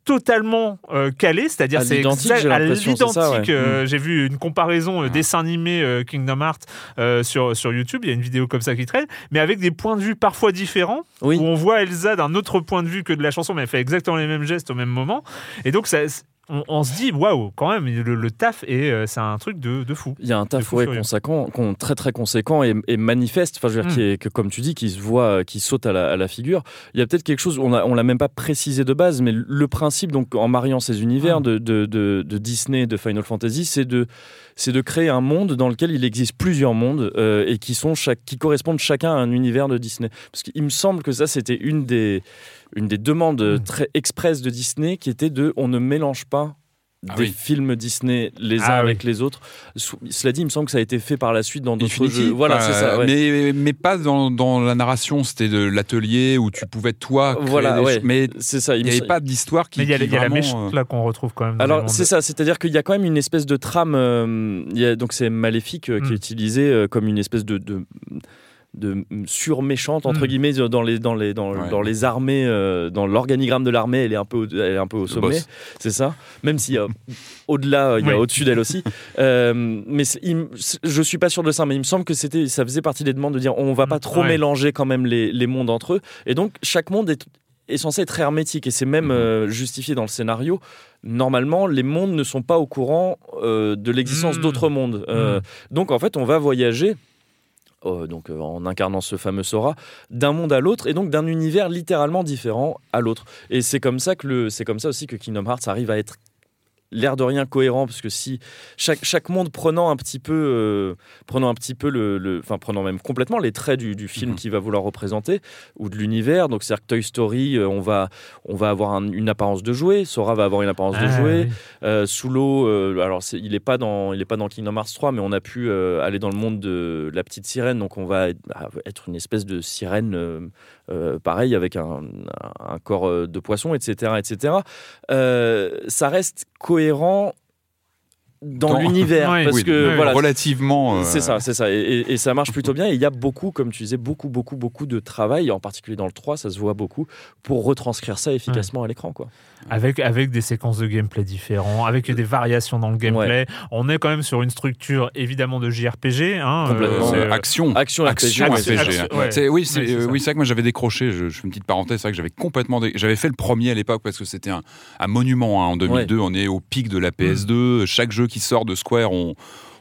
totalement euh, calé, c'est-à-dire c'est à l'identique. ouais. euh, J'ai vu une comparaison euh, Ouais. dessin animé Kingdom Hearts sur sur YouTube. Il y a une vidéo comme ça qui traîne, mais avec des points de vue parfois différents Oui. où on voit Elsa d'un autre point de vue que de la chanson, mais elle fait exactement les mêmes gestes au même moment. Et donc, ça, on, on se dit, waouh, quand même, le, le taf, et euh, c'est un truc de, de fou. Il y a un taf ouais, furieux. conséquent, con- très très conséquent et, et manifeste, enfin, je veux dire, Mm. qui est, que comme tu dis, qui se voit, euh, qui saute à la, à la figure. Il y a peut-être quelque chose, on a- on l'a même pas précisé de base, mais le principe, donc en mariant ces univers Mm. de, de, de- de Disney, de Final Fantasy, c'est de, c'est de créer un monde dans lequel il existe plusieurs mondes euh, et qui, sont chaque, qui correspondent chacun à un univers de Disney. Parce qu'il me semble que ça, c'était une des, une des demandes Mm. très expresses de Disney qui était de on ne mélange pas Ah des oui. films Disney les uns Ah avec les autres. Cela dit, il me semble que ça a été fait par la suite dans d'autres Infinity, jeux. Voilà, euh, c'est ça. ouais. Mais, mais pas dans, dans la narration, c'était de l'atelier où tu pouvais toi créer Voilà, des ouais. Mais c'est ça. il n'y avait pas d'histoire qui. Mais il y a, y a la méchante euh, là qu'on retrouve quand même. Alors c'est ça, c'est-à-dire qu'il y a quand même une espèce de trame. euh, il y a, donc c'est Maléfique euh, qui Mm. est utilisé euh, comme une espèce de, de de surméchante entre Mm. guillemets dans les dans les dans, Ouais. dans les armées euh, dans l'organigramme de l'armée elle est un peu au- elle est un peu au sommet c'est ça même s'il y a au-delà il y a Oui. au-dessus d'elle aussi Euh, mais il je suis pas sûr de ça mais il me semble que c'était ça faisait partie des demandes de dire on va pas trop Ouais. mélanger quand même les, les mondes entre eux et donc chaque monde est est censé être hermétique et c'est même euh, justifié dans le scénario. Normalement, les mondes ne sont pas au courant euh, de l'existence Mm. d'autres mondes. Euh, Donc en fait, on va voyager. Euh, donc euh, en incarnant ce fameux Sora d'un monde à l'autre et donc d'un univers littéralement différent à l'autre. Et c'est comme ça que c'est comme ça aussi que Kingdom Hearts arrive à être l'air de rien cohérent parce que si chaque, chaque monde prenant un petit peu euh, prenant un petit peu le enfin prenant même complètement les traits du, du film Mhm. qu'il va vouloir représenter ou de l'univers donc c'est à dire que Toy Story euh, on va on va avoir un- une apparence de jouet Sora va avoir une apparence de Ah, jouet oui. euh, sous l'eau, euh, alors il n'est pas dans, il est pas dans Kingdom Hearts 3, mais on a pu aller dans le monde de la petite sirène, donc on va être, être une espèce de sirène, euh, pareil avec un, un corps euh, de poisson, etc., etc. Euh, ça reste cohérent dans, Dans- l'univers Ouais, parce Oui, que oui, voilà. relativement. euh, C'est ça, c'est ça. Et, et- et ça marche plutôt bien. Et il y a beaucoup, comme tu disais, beaucoup, beaucoup, beaucoup de travail, en particulier dans le 3, ça se voit beaucoup, pour retranscrire ça efficacement à l'écran. quoi. Avec, avec des séquences de gameplay différents, avec des variations dans le gameplay. On est quand même sur une structure évidemment de JRPG. Hein, Complètement. c'est- euh, action. Action, Action RPG, action, RPG. action, ouais. C'est- Oui, c'est Ouais, c'est euh, ça. oui, c'est vrai que moi j'avais décroché. Je, je fais une petite parenthèse. C'est vrai que j'avais complètement. dé- J'avais fait le premier à l'époque parce que c'était un, un monument. hein. En 2002, on est au pic de la PS2. Chaque jeu qui sort de Square, on,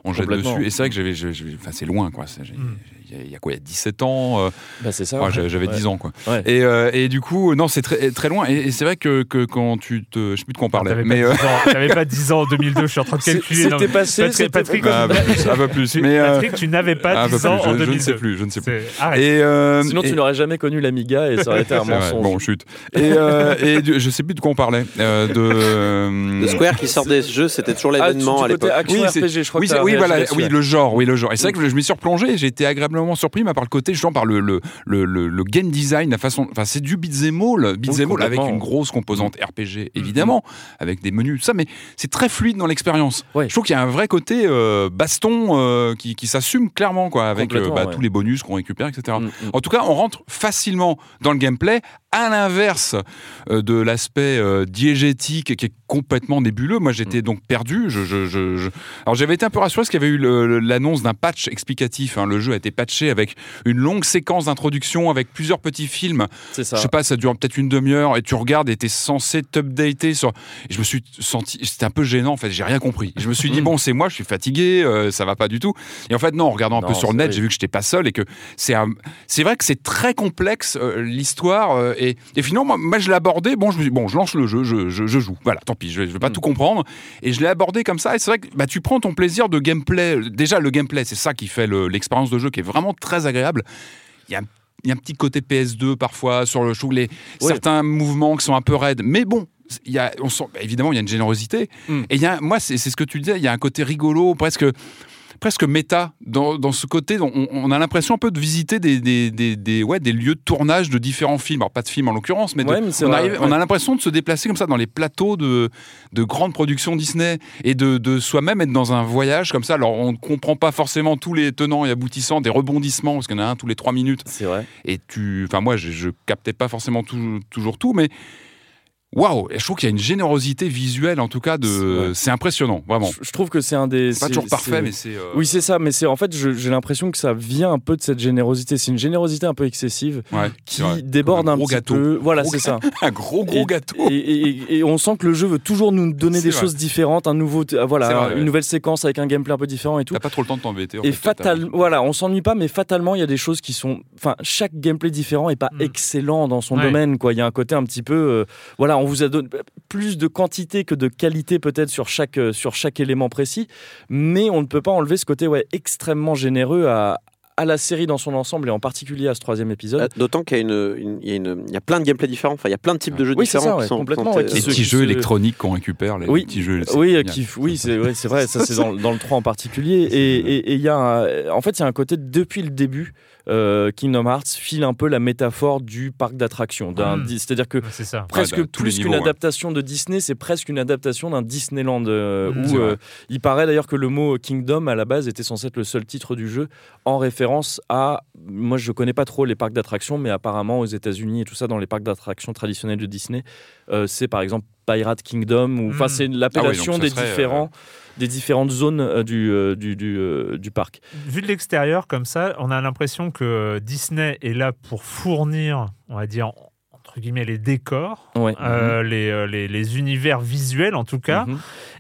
on jette dessus. Et c'est vrai que j'avais. j'avais- Enfin, c'est loin, quoi. Mm. Y, y a quoi Il y a 17 ans euh, Bah, c'est ça. ouais, ouais. J'avais j'avais Ouais. 10 ans, quoi. Ouais. Et, euh, et du coup, non, c'est très, très loin. Et, et c'est vrai que, que quand tu te. Je sais plus de quoi on parlait. T'avais Mais. pas, euh, 10 ans- t'avais pas 10 ans en 2002, je suis en train de calculer. C'était passé. Patrick- Patrick, un peu plus. Mais. euh, Patrick, tu n'avais pas un peu 10 ans plus, en je- je, 2002. ne sais plus. Je ne sais plus. Et, euh, Sinon, et- tu n'aurais jamais connu l'Amiga et ça aurait été un mensonge. Bon, chute. Et, euh, et du- je sais plus de quoi on parlait. euh, de, euh, Square qui sort des jeux, c'était toujours Ah, l'événement à l'époque. Oui, je crois oui, voilà, le genre, oui, le genre. Et c'est vrai que je m'y suis replongé. J'ai été agréablement surpris mais par le côté, justement, par le, le, le, le, game design, la façon. Enfin, c'est du beat'em all, beat'em all avec une grosse composante RPG, évidemment, avec des menus, tout ça, mais c'est très fluide dans l'expérience. Ouais. Je trouve qu'il y a un vrai côté euh, baston euh, qui, qui s'assume clairement, quoi, avec euh, bah, ouais. tous les bonus qu'on récupère, etc. Mm, mm. En tout cas, on rentre facilement dans le gameplay, à l'inverse de l'aspect diégétique qui est complètement nébuleux. Moi, Mm. j'étais donc perdu. Je, je- je- je- Alors, j'avais été un peu rassuré parce qu'il y avait eu l'annonce d'un patch explicatif. hein. Le jeu a été patché avec une longue séquence d'introduction, avec plusieurs petits films. C'est ça. Je sais pas, ça dure peut-être une demi-heure et tu regardes et t'es censé t'updater sur. Et je me suis senti, c'était un peu gênant en fait. J'ai rien compris. Je me suis dit bon, c'est moi, je suis fatigué, euh, ça va pas du tout. Et en fait non, en regardant un Non, peu sur le net, j'ai vu que j'étais pas seul et que c'est un. C'est vrai que c'est très complexe euh, l'histoire euh, et, et finalement moi, moi, je l'ai abordé. Bon, je me dit, bon, je lance le jeu, je, je- je joue. Voilà, tant pis, je, je vais pas Mm. tout comprendre. Et je l'ai abordé comme ça. Et c'est vrai que bah, tu prends ton plaisir de gameplay. Déjà le gameplay, c'est ça qui fait le- l'expérience de jeu qui est vraiment très agréable. Il y a un il y a un petit côté PS2 parfois sur le show, les, certains mouvements qui sont un peu raides. Mais bon, il y a, on sent, évidemment, il y a une générosité. Mm. Et il y a, moi, c'est c'est ce que tu disais, il y a un côté rigolo, presque presque méta dans, dans ce côté. On, on a l'impression un peu de visiter des, des, des, des- ouais, des lieux de tournage de différents films. Alors, pas de films en l'occurrence, mais, de- Ouais, mais c'est on, vrai, arrive- ouais. on a l'impression de se déplacer comme ça dans les plateaux de, de grandes productions Disney et de, de soi-même être dans un voyage comme ça. Alors, on ne comprend pas forcément tous les tenants et aboutissants, des rebondissements, parce qu'il y en a un tous les trois minutes C'est vrai. et tu enfin moi je, je captais pas forcément tout- toujours tout mais waouh je trouve qu'il y a une générosité visuelle en tout cas de Ouais. c'est impressionnant vraiment Je, je trouve que c'est un des. c'est pas toujours parfait mais c'est euh, Oui, c'est ça, mais c'est en fait, je- j'ai l'impression que ça vient un peu de cette générosité. C'est une générosité un peu excessive ouais, qui déborde un, gros petit gâteau. peu. Voilà, Gros c'est ça. un gros gros Et- gâteau Et, et- et on sent que le jeu veut toujours nous donner C'est des vrai. choses différentes, un nouveau, euh, voilà, vrai, une ouais. nouvelle séquence avec un gameplay un peu différent et tout. t'as pas trop le temps de t'embêter en Et fatal, voilà, on s'ennuie pas, mais fatalement, il y a des choses qui sont, enfin, chaque gameplay différent est pas Mm. excellent dans son Ouais. domaine, quoi. Il y a un côté un petit peu, euh, voilà, on vous a donné plus de quantité que de qualité peut-être sur chaque euh, sur chaque élément précis, mais on ne peut pas enlever ce côté, ouais, extrêmement généreux à à la série dans son ensemble et en particulier à ce troisième épisode. Euh, D'autant qu'il y a, une, une- il y, a y plein de gameplays différents, enfin il y a plein de types de jeux Oui, c'est différents ça, qui sont complètement, sont, ouais, euh, qui les se- petits jeux se- électroniques qu'on récupère les Oui. petits jeux Oui, qui, oui, c'est ouais, vrai, ça c'est dans, dans le 3 en particulier. Et il y a, un- en fait, il y a un côté depuis le début. Euh, Kingdom Hearts file un peu la métaphore du parc d'attractions. d'un- Mm. C'est-à-dire que C'est ça. presque Ouais, tous les plus qu'une ouais. adaptation de Disney, c'est presque une adaptation d'un Disneyland. euh, Mm. où, euh, il paraît d'ailleurs que le mot Kingdom à la base était censé être le seul titre du jeu en référence à. Moi, je connais pas trop les parcs d'attractions, mais apparemment aux États-Unis et tout ça, dans les parcs d'attractions traditionnels de Disney, euh, c'est par exemple Pirate Kingdom ou enfin Mm. c'est l'appellation Ah oui, donc des serait, différents des différentes zones euh, du euh, du du, euh, du parc. Vu de l'extérieur, comme ça, on a l'impression que Disney est là pour fournir, on va dire, entre guillemets, les décors, Ouais. euh, les, les, les univers visuels en tout cas, Mhm.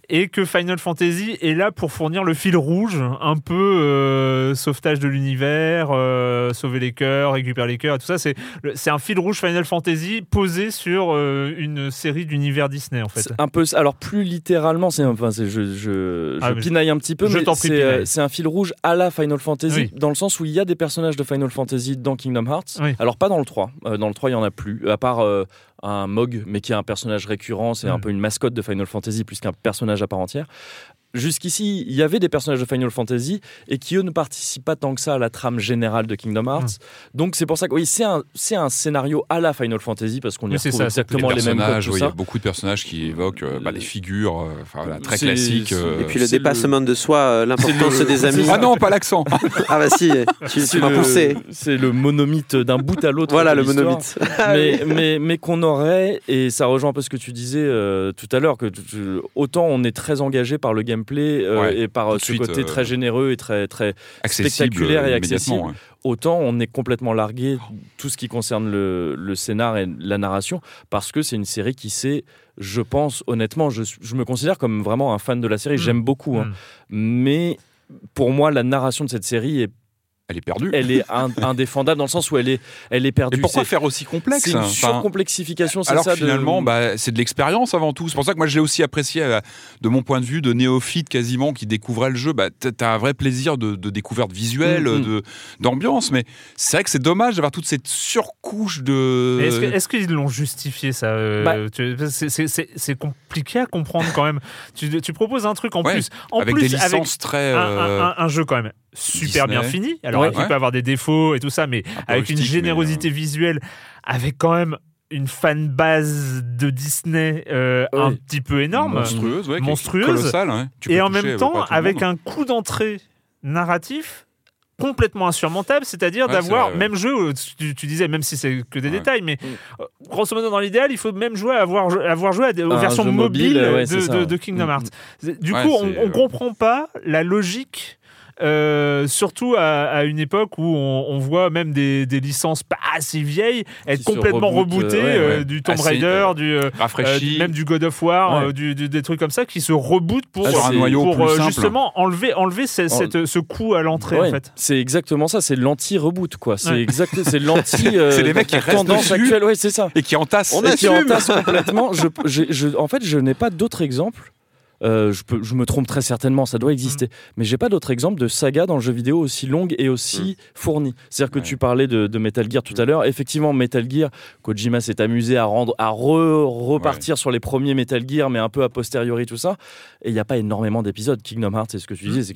Et que Final Fantasy est là pour fournir le fil rouge, un peu euh, sauvetage de l'univers, euh, sauver les cœurs, récupérer les cœurs, et tout ça. C'est c'est un fil rouge Final Fantasy posé sur euh, une série d'univers Disney en fait. Un peu alors plus littéralement c'est enfin je je, Ah, pinaille un petit peu mais c'est un fil rouge à la Final Fantasy Oui. dans le sens où il y a des personnages de Final Fantasy dans Kingdom Hearts Oui. alors pas dans le 3 Euh, dans le 3 il y en a plus à part un Mog mais qui est un personnage récurrent c'est un Mm. peu une mascotte de Final Fantasy plus qu'un personnage à part entière Jusqu'ici, il y avait des personnages de Final Fantasy et qui, eux, ne participent pas tant que ça à la trame générale de Kingdom. Hearts. Donc, c'est pour ça que, oui, c'est un, c'est un scénario à la Final Fantasy parce qu'on y Oui, retrouve ça, c'est exactement les les, mêmes codes, personnages, tout oui, il y a beaucoup de personnages qui évoquent euh, bah, les figures, euh, voilà, très classiques. euh. Et puis le dépassement de soi, euh, l'importance des amis. Ah non, pas l'accent Ah bah si, tu, tu C'est m'as le- poussé. C'est le monomythe d'un bout à l'autre. Voilà le monomythe. mais, mais, mais qu'on aurait, et ça rejoint un peu ce que tu disais euh, tout à l'heure, que autant on est très engagé par le gameplay euh, Ouais, et par euh, ce suite, côté euh, très généreux et très, très accessible spectaculaire et accessible. ouais. autant on est complètement largué tout ce qui concerne le, le scénar et la narration parce que c'est une série qui sait je pense honnêtement je, je me considère comme vraiment un fan de la série Mm. j'aime beaucoup hein. Mm. mais pour moi la narration de cette série est Elle est perdue. elle est in- indéfendable dans le sens où elle est elle est perdue Et pourquoi faire aussi complexe c'est une surcomplexification c'est Alors ça que de- finalement, bah, c'est de l'expérience avant tout. C'est pour ça que moi, je l'ai aussi apprécié euh, de mon point de vue de néophyte quasiment qui découvrait le jeu. Bah, t'as un vrai plaisir de, de découverte visuelle, Mm, mm. de d'ambiance. Mais c'est vrai que c'est dommage d'avoir toute cette surcouche de. Est-ce qu'ils l'ont justifié ça euh, Bah. c'est- compliqué à comprendre quand même. tu, tu proposes un truc en Ouais, plus, en avec plus des avec licences très. un, euh, un- un- un jeu quand même super Disney. bien fini. Alors Ouais. il Ouais. peut avoir des défauts et tout ça, mais un avec une mais, générosité visuelle, avec quand même une fan base de Disney euh, un petit peu énorme. monstrueuse, ouais, monstrueuse. colossale. hein. Tu et en même temps, avec un coup d'entrée narratif complètement insurmontable, c'est-à-dire Ouais, d'avoir même jeu, tu, tu disais même si c'est que des Ouais. détails, mais Mm. euh, grosso modo dans l'idéal, il faut même jouer à avoir, avoir joué à des- aux versions mobiles mobile, ouais, de, de- Kingdom Mm, Hearts. Du Ouais, coup, on, on euh, comprend pas la logique. Euh, surtout à, à une époque où on, on voit même des, des licences pas assez vieilles être complètement rebootent, rebootées, euh, ouais, euh, ouais. du Tomb Assez, Raider, euh, du, euh, euh, même du God of War, Ouais. euh, du- du- des trucs comme ça qui se rebootent pour, Sur un noyau pour plus euh, simple. justement enlever, enlever ce, cette- ce coup à l'entrée Ouais, en fait. c'est exactement ça c'est l'anti-reboot quoi c'est exact c'est l'anti euh, C'est les mecs qui la restent tendance dessus. actuelle ouais c'est ça Et qui entasse. On et qui complètement. Je, j'ai- je- en fait, je n'ai pas d'autres exemples. Euh, je, peux, je me trompe très certainement, ça doit exister. Mais j'ai pas d'autres exemples de saga dans le jeu vidéo aussi longue et aussi fournie. C'est-à-dire que Ouais. tu parlais de, de Metal Gear tout à l'heure. Effectivement, Metal Gear, Kojima s'est amusé à rendre, à re- repartir sur les premiers Metal Gear, mais un peu a posteriori tout ça. Et il n'y a pas énormément d'épisodes. Kingdom Hearts, c'est ce que tu disais, c'est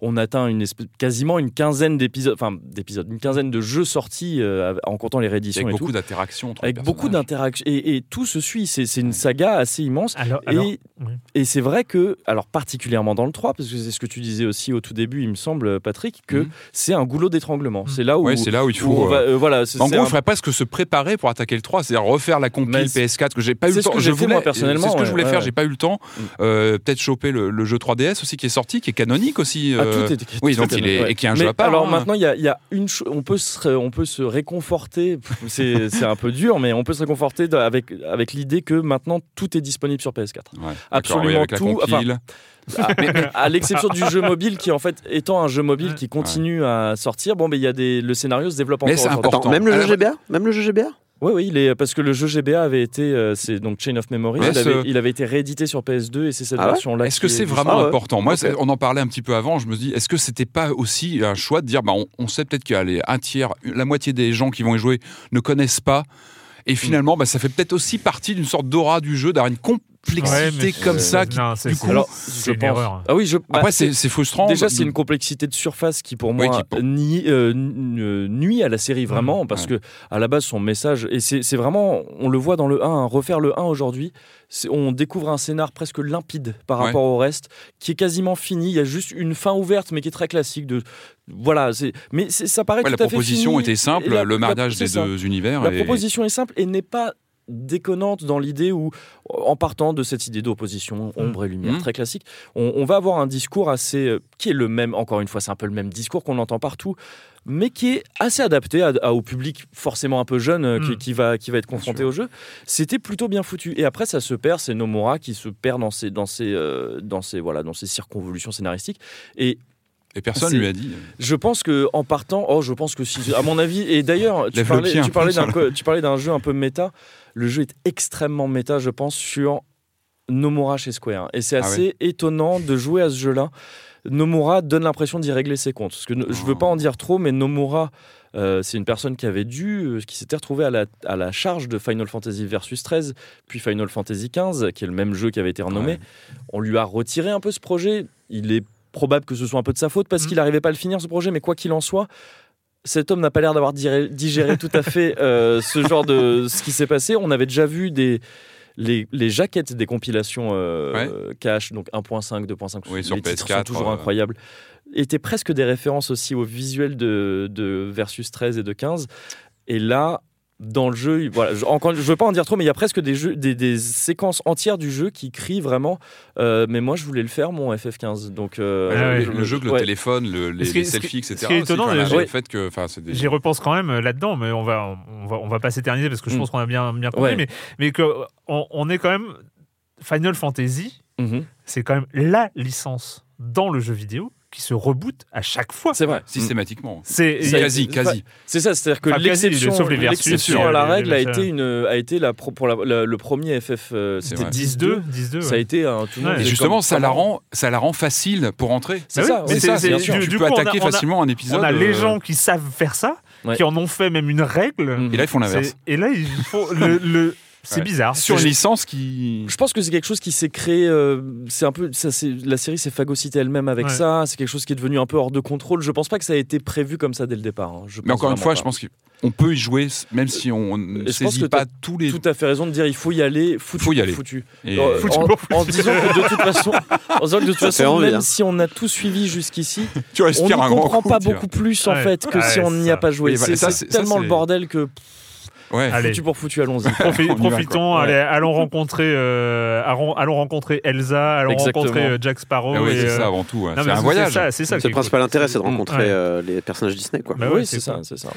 qu'on atteint une espèce- quasiment une quinzaine d'épisodes, enfin d'épisodes, une quinzaine de jeux sortis euh, en comptant les rééditions Avec et tout beaucoup d'interactions. entre avec les beaucoup d'interactions et, et tout se suit. C'est c'est une saga assez immense. Alors, alors, et oui. et c'est vrai que, alors particulièrement dans le 3, parce que c'est ce que tu disais aussi au tout début, il me semble, Patrick, que Mhm. c'est un goulot d'étranglement. C'est là où, Ouais, c'est là où il faut. on va- euh, euh, voilà, En gros, un- il faudrait presque se préparer pour attaquer le 3, c'est-à-dire refaire la compile Mais PS4 que j'ai pas eu le temps. je voulais, moi, personnellement, C'est ce que je ouais, voulais faire, ouais. j'ai pas eu le temps. Mm. Euh, Peut-être choper le, le jeu 3DS aussi qui est sorti, qui est canonique aussi. Ah, euh, tout est- oui, tout donc il est- et qui est un jeu à part, Alors hein. maintenant, il y a, une chose, on peut se, on réconforter. C'est un peu dur, mais on peut se réconforter avec l'idée que maintenant tout est disponible sur PS4. Ouais, d'accord, absolument oui, enfin. À, à l'exception du jeu mobile qui en fait étant un jeu mobile qui continue à sortir, bon, mais il y a des, le scénario se développe Mais encore. c'est aujourd'hui. important. Attends, même le jeu GBA Même le jeu GBA Oui, oui, il est, parce que le jeu GBA avait été, euh, c'est donc Chain of Memory, il, avait, ce- il avait été réédité sur PS2 et c'est cette Ah ouais version-là. Est-ce que c'est est- vraiment Ah ouais. important Moi, c'est- on en parlait un petit peu avant. Je me dis, est-ce que c'était pas aussi un choix de dire, bah, on, on sait peut-être qu'il y a les- un tiers, la moitié des gens qui vont y jouer ne connaissent pas, Mm. et finalement, bah, ça fait peut-être aussi partie d'une sorte d'aura du jeu, d'avoir une complexité Ouais, comme ça. qui- non, du coup, alors, je pense. erreur. Ah oui, je. bah, après, c'est c'est frustrant. Déjà, c'est une complexité de surface qui, pour Oui, moi, qui- nie- euh, nuit à la série vraiment, Mmh, parce ouais. que à la base, son message, et c'est vraiment, on le voit dans le 1, hein, refaire le 1 aujourd'hui, c'est- on découvre un scénar presque limpide par Ouais. rapport au reste, qui est quasiment fini. Il y a juste une fin ouverte, mais qui est très classique. De, voilà, c'est- mais c'est- ça paraît Ouais, la tout à fait proposition fini. était simple, la- le mariage des ça. deux univers. La et- proposition est simple et n'est pas déconnante dans l'idée où, en partant de cette idée d'opposition, ombre et lumière, Mhm. très classique, on, on va avoir un discours assez, euh, qui est le même, encore une fois, c'est un peu le même discours qu'on entend partout, mais qui est assez adapté à- à- au public forcément un peu jeune euh, qui, Mhm. qui va, qui va être confronté au jeu. C'était plutôt bien foutu. Et après, ça se perd, c'est Nomura qui se perd dans ses, dans ses, euh, dans voilà, dans ses circonvolutions scénaristiques. Et Et personne lui a dit. je pense que en partant, oh, je pense que si, à mon avis, et d'ailleurs, tu tu parlais d'un jeu un peu méta. Le jeu est extrêmement méta, je pense, sur Nomura chez Square. Et c'est Ah assez étonnant de jouer à ce jeu-là. Nomura donne l'impression d'y régler ses comptes. Parce que no- je veux Oh. pas en dire trop, mais Nomura, euh, c'est une personne qui avait dû, euh, qui s'était retrouvée à la, à la charge de Final Fantasy Versus 13, puis Final Fantasy 15, qui est le même jeu qui avait été renommé. Ouais. On lui a retiré un peu ce projet. Il est probable que ce soit un peu de sa faute parce Mhm. qu'il n'arrivait pas à le finir ce projet, mais quoi qu'il en soit, cet homme n'a pas l'air d'avoir digéré tout à fait euh, ce genre de ce qui s'est passé. On avait déjà vu des les, les jaquettes des compilations euh, Ouais. cache, donc 1.5, 2.5, Oui, les sur titres PS4, sont toujours euh, incroyables, étaient presque des références aussi au visuel de, de Versus 13 et de 15. Et là, dans le jeu, voilà, je, je veux pas en dire trop, mais il y a presque des, jeux, des, des séquences entières du jeu qui crient vraiment. euh, mais moi, je voulais le faire, mon FF15. Donc, euh, ouais. le, le jeu que le ouais. téléphone, le- les, est- les ce qui- selfies, ce etc. qui est étonnant, le fait que, des- J'y repense quand même euh, là-dedans, mais on va, on va, on va pas s'éterniser parce que je Mm. pense qu'on a bien, bien compris. Ouais. Mais, mais que on, on est quand même Final Fantasy, mhm, c'est quand même la licence dans le jeu vidéo qui se reboot à chaque fois. c'est vrai. systématiquement. C'est Quasi, quasi. C'est ça, c'est-à-dire que l'exception, sauf les versus, l'exception à la les- règle a été une, a été la pour la- la- le premier FF. euh, C'était vrai. 10-2, 10-2. 10-2. Ça a été un. Tout le monde Ouais. Et justement, comme- ça la rend, ça la rend facile pour entrer. C'est ça, C'est ça, c'est- bien c'est- sûr. du- tu du peux coup, on a- attaquer facilement un épisode. On a les euh, gens qui savent faire ça, Ouais. qui en ont fait même une règle. Mhm. Et là, ils font l'inverse. Et là, il faut le. C'est Ouais. bizarre. Sur une licence qui. Je pense que c'est quelque chose qui s'est créé. euh, c'est un peu, ça, la série s'est phagocytée elle-même avec Ouais. ça. C'est quelque chose qui est devenu un peu hors de contrôle. Je pense pas que ça a été prévu comme ça dès le départ. hein. Je Mais encore une fois, pas. je pense qu'on peut y jouer, même si on ne saisit que pas tous les. tout à fait raison de dire il faut y aller. Foutu, Faut y aller. Foutu. Et- Euh, Foutu en, en foutu. disant que de toute façon, en disant que de toute façon, envie, même hein. si on a tout suivi jusqu'ici, on grand comprend coup, pas beaucoup plus en Ouais. fait que Ouais, si on n'y a pas joué. C'est tellement le bordel que Ouais. Allez. foutu pour foutu, allons-y. Profi- va, profitons, allons rencontrer, euh, allons, rencontrer Elsa, allons Exactement. rencontrer euh, Jack Sparrow. Ah oui, c'est euh, ça avant tout. non, C'est mais un voyage. ça, C'est le principal intérêt, c'est de rencontrer Ouais. euh, les personnages Disney, quoi. Bah oui, ouais, c'est c'est ça, cool. c'est ça.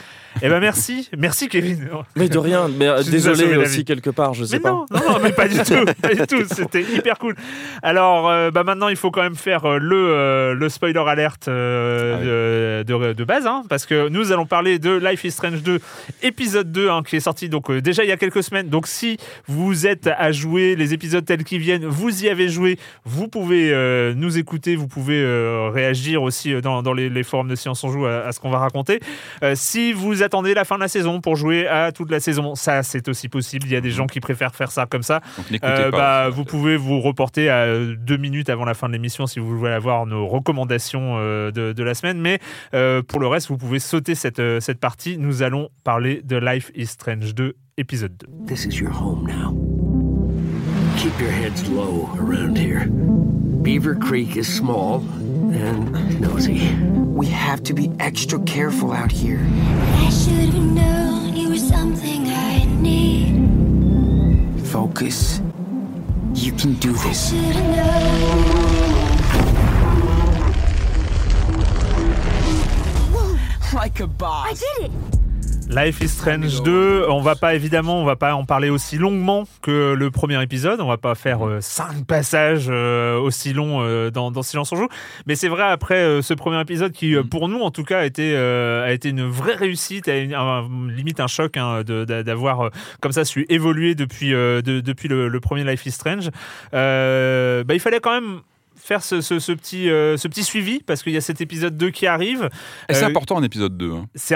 Eh ben merci, merci Kevin. Mais de rien. Mais désolé aussi quelque part, je sais Mais pas. non, non, mais pas du tout, pas du tout. C'était hyper cool. Alors, euh, bah maintenant, il faut quand même faire le, euh, le spoiler alert euh, de, de- de base, hein, parce que nous allons parler de Life is Strange 2, épisode 2, hein, qui est sorti donc euh, déjà il y a quelques semaines. Donc, si vous êtes à jouer les épisodes tels qu'ils viennent, vous y avez joué, vous pouvez euh, nous écouter, vous pouvez euh, réagir aussi dans, dans les, les forums de Science on Joue à, à ce qu'on va raconter. Si vous attendez la fin de la saison pour jouer à toute la saison, ça c'est aussi possible. Il y a des gens qui préfèrent faire ça comme ça. Donc n'écoutez pas. bah, vous pouvez vous reporter à deux minutes avant la fin de l'émission si vous voulez avoir nos recommandations de, de la semaine. Mais pour le reste, vous pouvez sauter cette, cette partie. Nous allons parler de Life is Strange 2, épisode 2. This is your home now. Keep your heads low around here. Beaver Creek is small and nosy. We have to be extra careful out here. I should have known you were something I need. Focus. You can do this. Should. Like a boss. I did it. Life is Strange 2, on va pas évidemment, on va pas en parler aussi longuement que le premier épisode. On va pas faire euh, cinq passages euh, aussi longs euh, dans, dans Silence on joue. Mais c'est vrai après euh, ce premier épisode qui, euh, pour nous en tout cas, a été euh, a été une vraie réussite, a une- un- limite un choc hein, d'avoir euh, comme ça su évoluer depuis euh, de- depuis le, le premier Life is Strange. Euh, bah, il fallait quand même faire ce, ce- ce petit, euh, ce petit suivi parce qu'il y a cet épisode 2 qui arrive. Et c'est Euh, important en épisode 2. hein. C'est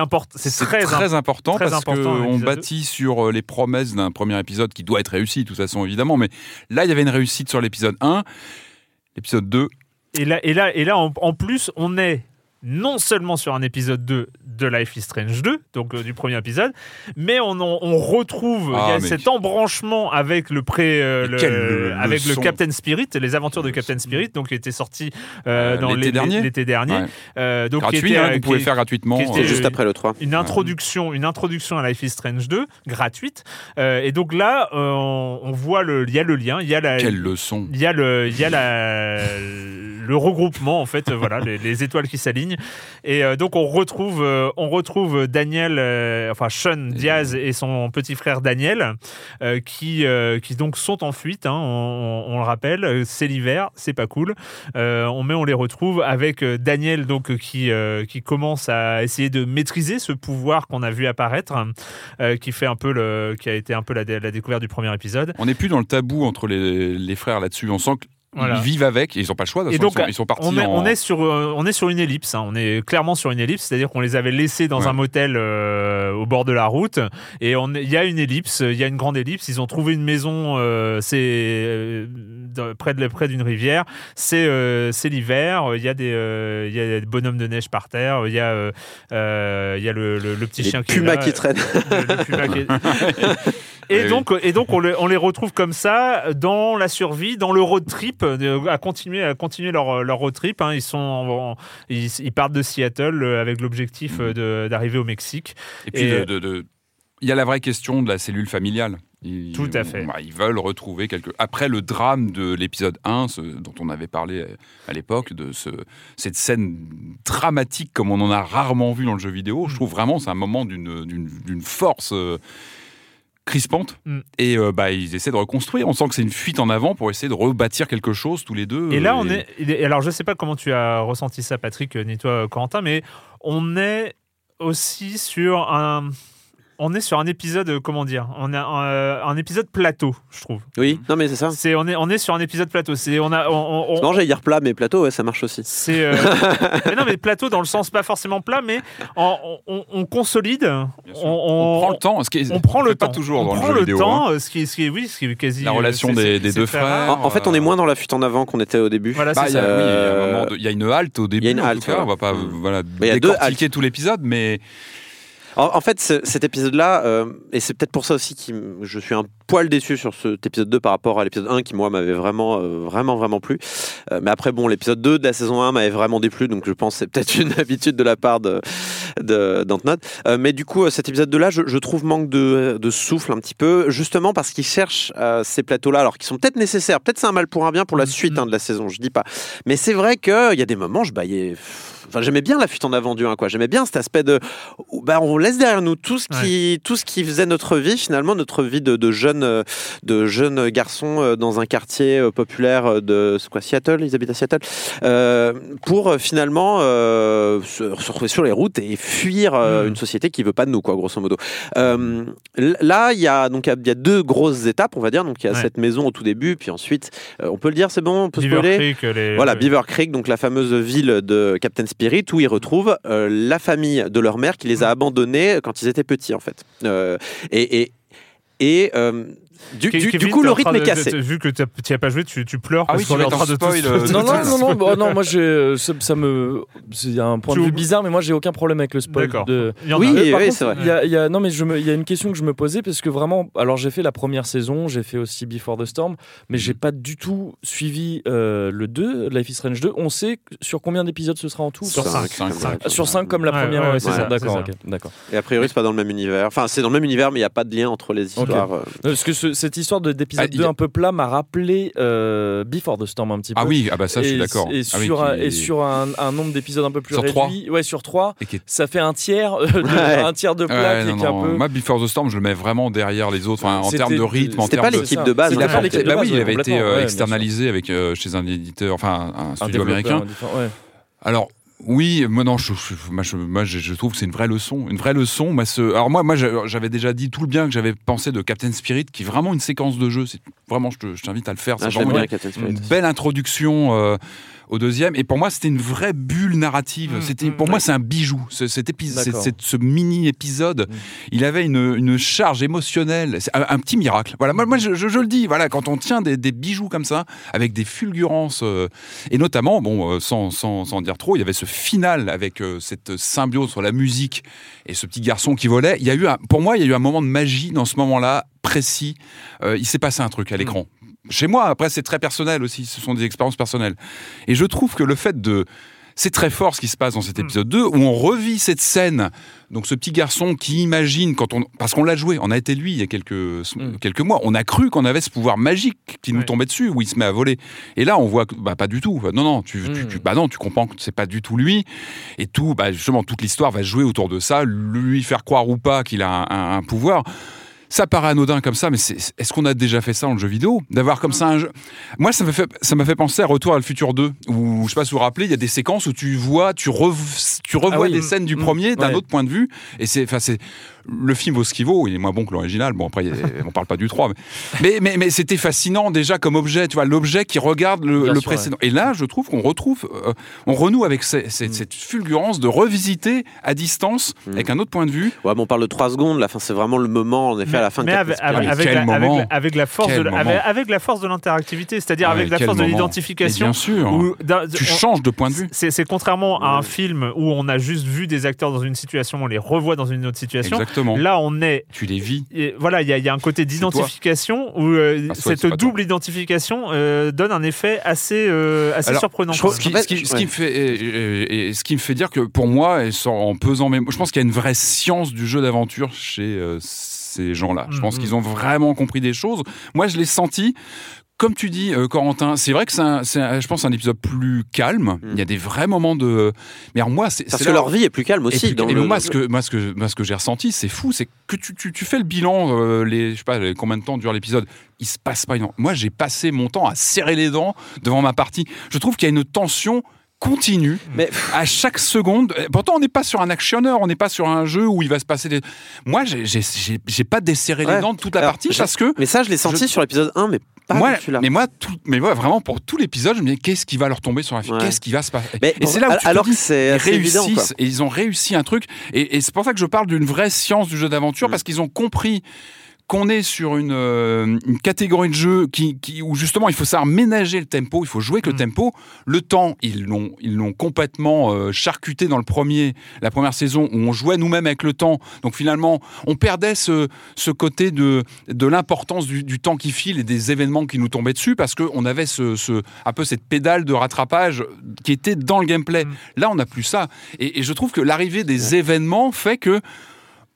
très, très, im- important très parce qu'on bâtit sur euh, les promesses d'un premier épisode qui doit être réussi, de toute façon, évidemment. Mais là, il y avait une réussite sur l'épisode 1. L'épisode 2, Et là, et là, et là en, en plus, on est non seulement sur un épisode 2 de Life is Strange 2, donc euh, du premier épisode, mais on, en- on retrouve Ah, il y a mais- cet embranchement avec le pré, euh, le- le- avec le. Captain Spirit, les aventures de Captain Spirit, donc qui était sorti euh, dans l'été dernier? l'été dernier. Ouais. Euh, donc qui gratuit, était, hein, vous pouvez faire gratuitement. qui était C'est juste après le 3. une introduction, une introduction à Life is Strange 2 gratuite. Euh, et donc là, euh, on, on voit le, il y a le lien, il y a la, Quelle leçon il y a le, il y a la, le regroupement en fait, voilà, les, les étoiles qui s'alignent. Et euh, donc on retrouve, euh, on retrouve Daniel, euh, enfin Sean Diaz et son petit frère Daniel, euh, qui, euh, qui donc sont en fuite. hein, on, on le rappelle, c'est l'hiver, c'est pas cool. Euh, on mais on les retrouve avec Daniel donc qui, euh, qui commence à essayer de maîtriser ce pouvoir qu'on a vu apparaître, euh, qui fait un peu le, qui a été un peu la, dé- la découverte du premier épisode. On n'est plus dans le tabou entre les, les frères là-dessus. On sent qu'ils Voilà. vivent avec et ils n'ont pas le choix. de toute Et façon, donc, ils, sont, ils sont partis on est, en- on est sur, euh, on est sur une ellipse. hein. On est clairement sur une ellipse, c'est-à-dire qu'on les avait laissés dans Ouais. un motel euh, au bord de la route. Et il y a une ellipse, il y a une grande ellipse. Ils ont trouvé une maison, euh, c'est euh, près de près d'une rivière. C'est euh, c'est l'hiver. Il y a des, euh, il y a des bonhommes de neige par terre. Il y a, euh, euh, il y a le, le- le petit Les chien qui est pumas là. qui traînent. Le- le puma qui est- Et Oui, oui. donc, et donc on, les, on les retrouve comme ça dans la survie, dans le road trip, euh, à continuer, à continuer leur, leur road trip. hein. Ils, sont en- en- ils, ils partent de Seattle euh, avec l'objectif euh, d'arriver au Mexique. Et puis, Et- de- de- de- il y a la vraie question de la cellule familiale. Ils, Tout à fait. bah, ils veulent retrouver quelque. Après le drame de l'épisode 1, ce dont on avait parlé à l'époque, de ce, cette scène dramatique comme on en a rarement vu dans le jeu vidéo, Mm. je trouve vraiment c'est un moment d'une- force. euh, crispante Mm. et euh, bah, ils essaient de reconstruire on sent que c'est une fuite en avant pour essayer de rebâtir quelque chose tous les deux Et là, euh, on est. Alors, je sais pas comment tu as ressenti ça, Patrick, euh, ni toi, Corentin, mais on est aussi sur un. On est sur un épisode, euh, comment dire On a un, euh, un épisode plateau, je trouve. Oui, non mais c'est ça. C'est on est on est sur un épisode plateau. C'est on a on- on- on- Non, j'allais dire plat, mais plateau, ouais, ça marche aussi. C'est euh, mais non mais plateau dans le sens pas forcément plat mais en- on, on consolide on, on prend le temps ce qui est- on prend le fait pas temps toujours on dans le prend jeu le vidéo, temps hein. euh, ce qui est ce qui est oui ce qui est quasi La relation des- des deux frères. rare. En, en fait, on est moins dans la fuite en avant qu'on était au début. voilà Bah, c'est il y a, ça oui, il y a une halte au début. il y a une en halte, tout cas. ouais. On va pas Mm. voilà, Mais il y a deux décortiquer tout l'épisode, mais En, en fait, ce- cet épisode-là, euh, et c'est peut-être pour ça aussi que je suis un poil déçu sur cet épisode 2 par rapport à l'épisode 1 qui, moi, m'avait vraiment, euh, vraiment, vraiment plu. Euh, mais après, bon, l'épisode 2 de la saison 1 m'avait vraiment déplu, donc je pense que c'est peut-être une habitude de la part de, mais du coup, cet épisode 2-là, je, je trouve manque de, de souffle un petit peu, justement parce qu'ils cherchent euh, ces plateaux-là, alors qui sont peut-être nécessaires. Peut-être c'est un mal pour un bien pour la suite hein, de la saison, je dis pas. Mais c'est vrai qu'il y a des moments, je baillais. Enfin, j'aimais bien la fuite en avant du 1, quoi. J'aimais bien cet aspect de. bah, on laisse derrière nous tout ce qui, tout ce qui faisait notre vie, finalement, notre vie de, de jeunes euh, de jeunes garçons euh, dans un quartier euh, populaire euh, de quoi, Seattle, ils habitent à Seattle, euh, pour finalement euh, se, se retrouver sur les routes et fuir euh, Mm. une société qui veut pas de nous, quoi, grosso modo. Euh, là, il y a donc il y a deux grosses étapes, on va dire. Donc il y a Ouais. cette maison au tout début, puis ensuite, on peut le dire, c'est bon, on peut Beaver spoiler. Creek, les- Voilà, Beaver Creek, donc la fameuse ville de Captain Spirit, où ils retrouvent euh, la famille de leur mère qui les a abandonnés quand ils étaient petits, en fait. Euh, et et, et euh, du, coup, le rythme est cassé. Vu que tu n'y as pas joué, tu, tu pleures Ah parce oui, qu'on tu est en train de tout spoil, euh, Non, non, non, non, bah, non, moi, j'ai, euh, ça, ça me. C'est un point de vue bizarre, mais moi, j'ai aucun problème avec le spoil. D'accord. De... Il y en a- Oui, par oui, contre, c'est vrai. Il y a, y a- non, mais il y a une question que je me posais parce que vraiment, alors j'ai fait la première saison, j'ai fait aussi Before the Storm, mais j'ai pas du tout suivi euh, le 2, Life is Strange 2. On sait sur combien d'épisodes ce sera en tout? Sur Par- cinq, Cinq, comme cinq. ça. Sur 5 comme la première, ouais, ouais, c'est ça. D'accord. Et a priori, c'est pas dans le même univers. Enfin, c'est dans le même univers, mais il n'y a pas de lien entre les histoires. Parce que ce- cette histoire de- d'épisode Ah, il y 2 a- un peu plat m'a rappelé euh, Before the Storm un petit peu. ah oui, ah bah ça, je suis d'accord. Et Ah oui, sur, un, qui- et sur un, un nombre d'épisodes un peu plus Sur réduit, ouais, sur 3, et qui est- ça fait un tiers, euh, de, Ouais. un tiers de plat Ouais, qui, est un peu. Moi, Before the Storm, je le mets vraiment derrière les autres, en termes de rythme, en c'était termes pas de. l'équipe de base, C'était en pas fait. l'équipe de Bah oui, il avait été euh, externalisé avec, chez un éditeur, enfin un studio américain. Alors, Oui, moi non, je, je- moi, je, moi, je- je trouve que c'est une vraie leçon, une vraie leçon. Moi, ce- alors moi, moi, j'a- j'avais déjà dit tout le bien que j'avais pensé de Captain Spirit, qui est vraiment une séquence de jeu. C'est vraiment, je te- je t'invite à le faire. Ah, c'est l'aime vraiment une belle introduction euh, au deuxième. Et pour moi, c'était une vraie bulle narrative. Mm, c'était, mm, pour moi, ouais. c'est un bijou. Ce, cet épisode, ce mini épisode, il avait une, une charge émotionnelle. C'est un, un petit miracle. Voilà, moi, moi je, je- je le dis. Voilà, quand on tient des, des bijoux comme ça, avec des fulgurances, euh, et notamment, bon, euh, sans, sans, sans dire trop, il y avait ce final avec euh, cette symbiose sur la musique et ce petit garçon qui volait. Il y a eu, un- pour moi, il y a eu un moment de magie dans ce moment-là précis. Euh, il s'est passé un truc à l'écran. Chez moi, après, c'est très personnel aussi. Ce sont des expériences personnelles. Et je trouve que le fait de c'est très fort ce qui se passe dans cet épisode 2 où on revit cette scène. Donc ce petit garçon qui imagine quand on parce qu'on l'a joué, on a été lui il y a quelques quelques mois, on a cru qu'on avait ce pouvoir magique qui nous Ouais. tombait dessus où il se met à voler. Et là on voit que bah pas du tout. Non non, tu, tu- tu- bah non, tu comprends que c'est pas du tout lui et tout bah justement toute l'histoire va jouer autour de ça, lui faire croire ou pas qu'il a un, un- un pouvoir. Ça paraît anodin comme ça, mais est-ce qu'on a déjà fait ça le jeu vidéo? D'avoir comme ça un jeu. Moi, ça m'a fait, ça fait penser à Retour à le futur 2, où je sais pas si vous vous rappelez, il y a des séquences où tu vois, tu, rev- tu revois Ah oui. des scènes du Mm. premier d'un Ouais. autre point de vue, et c'est, enfin, c'est le film vaut ce qu'il vaut. Il est moins bon que l'original. Bon, après, on parle pas du 3. Mais, mais, mais, mais c'était fascinant déjà comme objet, tu vois, l'objet qui regarde le, Bien le sûr, précédent. Et là, je trouve qu'on retrouve, euh, on renoue avec Mm. cette, cette fulgurance de revisiter à distance, Mm. avec un autre point de vue. Ouais, mais on parle de 3 secondes, la fin, c'est vraiment le moment, en effet, à la fin de mais avec, avec- Mais avec quel la, moment. avec la force Quel de avec, avec la force de l'interactivité, c'est-à-dire Ah avec la force de l'identification. Mais bien sûr. où Tu on- changes de point de vue. C'est contrairement à un film où on a juste vu des acteurs dans une situation, on les revoit dans une autre situation. Exactement. Là, on est. Tu les vis. et voilà, il y, a- il y a un côté d'identification où euh, Ah, cette toi. double identification euh, donne un effet assez, euh, assez Alors, surprenant. Je ce qui, En fait, ce qui- ce ouais. qui me fait, et, et- et ce qui me fait dire que pour moi, et sans- en pesant mes mots, je pense qu'il y a une vraie science du jeu d'aventure chez euh, ces gens-là. Je pense Mhm. qu'ils ont vraiment compris des choses. Moi, je l'ai senti. Comme tu dis, euh, Corentin, c'est vrai que c'est, un- je pense, un épisode plus calme. Il y a des vrais moments de. Mais alors moi, c'est Parce que leur vie est plus calme aussi. dans et le- moi, ce que, moi, ce que, moi, ce que j'ai ressenti, c'est fou, c'est que tu, tu, tu fais le bilan, euh, les, je sais pas, les- combien de temps dure l'épisode, il se passe pas énormément. Moi, j'ai passé mon temps à serrer les dents devant ma partie. Je trouve qu'il y a une tension continue Mais à chaque seconde. Pourtant, on n'est pas sur un actionneur, on n'est pas sur un jeu où il va se passer des. Moi, j'ai- pas desserré les dents de toute la Alors, partie je- parce que. Mais ça, je l'ai senti Je- sur l'épisode 1, mais pas moi, sur celui-là. mais moi, tout, mais moi, vraiment pour tout l'épisode, je me dis qu'est-ce qui va leur tomber sur la fille, Ouais. qu'est-ce qui va se passer? Mais et c'est là où tu alors que c'est évident, réussissent et ils ont réussi un truc et, et c'est pour ça que je parle d'une vraie science du jeu d'aventure Mm. parce qu'ils ont compris qu'on est sur une, euh, une catégorie de jeu qui, qui- où justement il faut savoir ménager le tempo, il faut jouer avec le Mm. tempo. Le temps, ils l'ont ils l'ont complètement euh, charcuté dans le premier, la première saison où on jouait nous-mêmes avec le temps. Donc finalement, on perdait ce, ce côté de, de l'importance du, du temps qui file et des événements qui nous tombaient dessus parce qu'on avait ce, ce, un peu cette pédale de rattrapage qui était dans le gameplay. Mm. Là, on n'a plus ça. Et, et je trouve que l'arrivée des événements fait que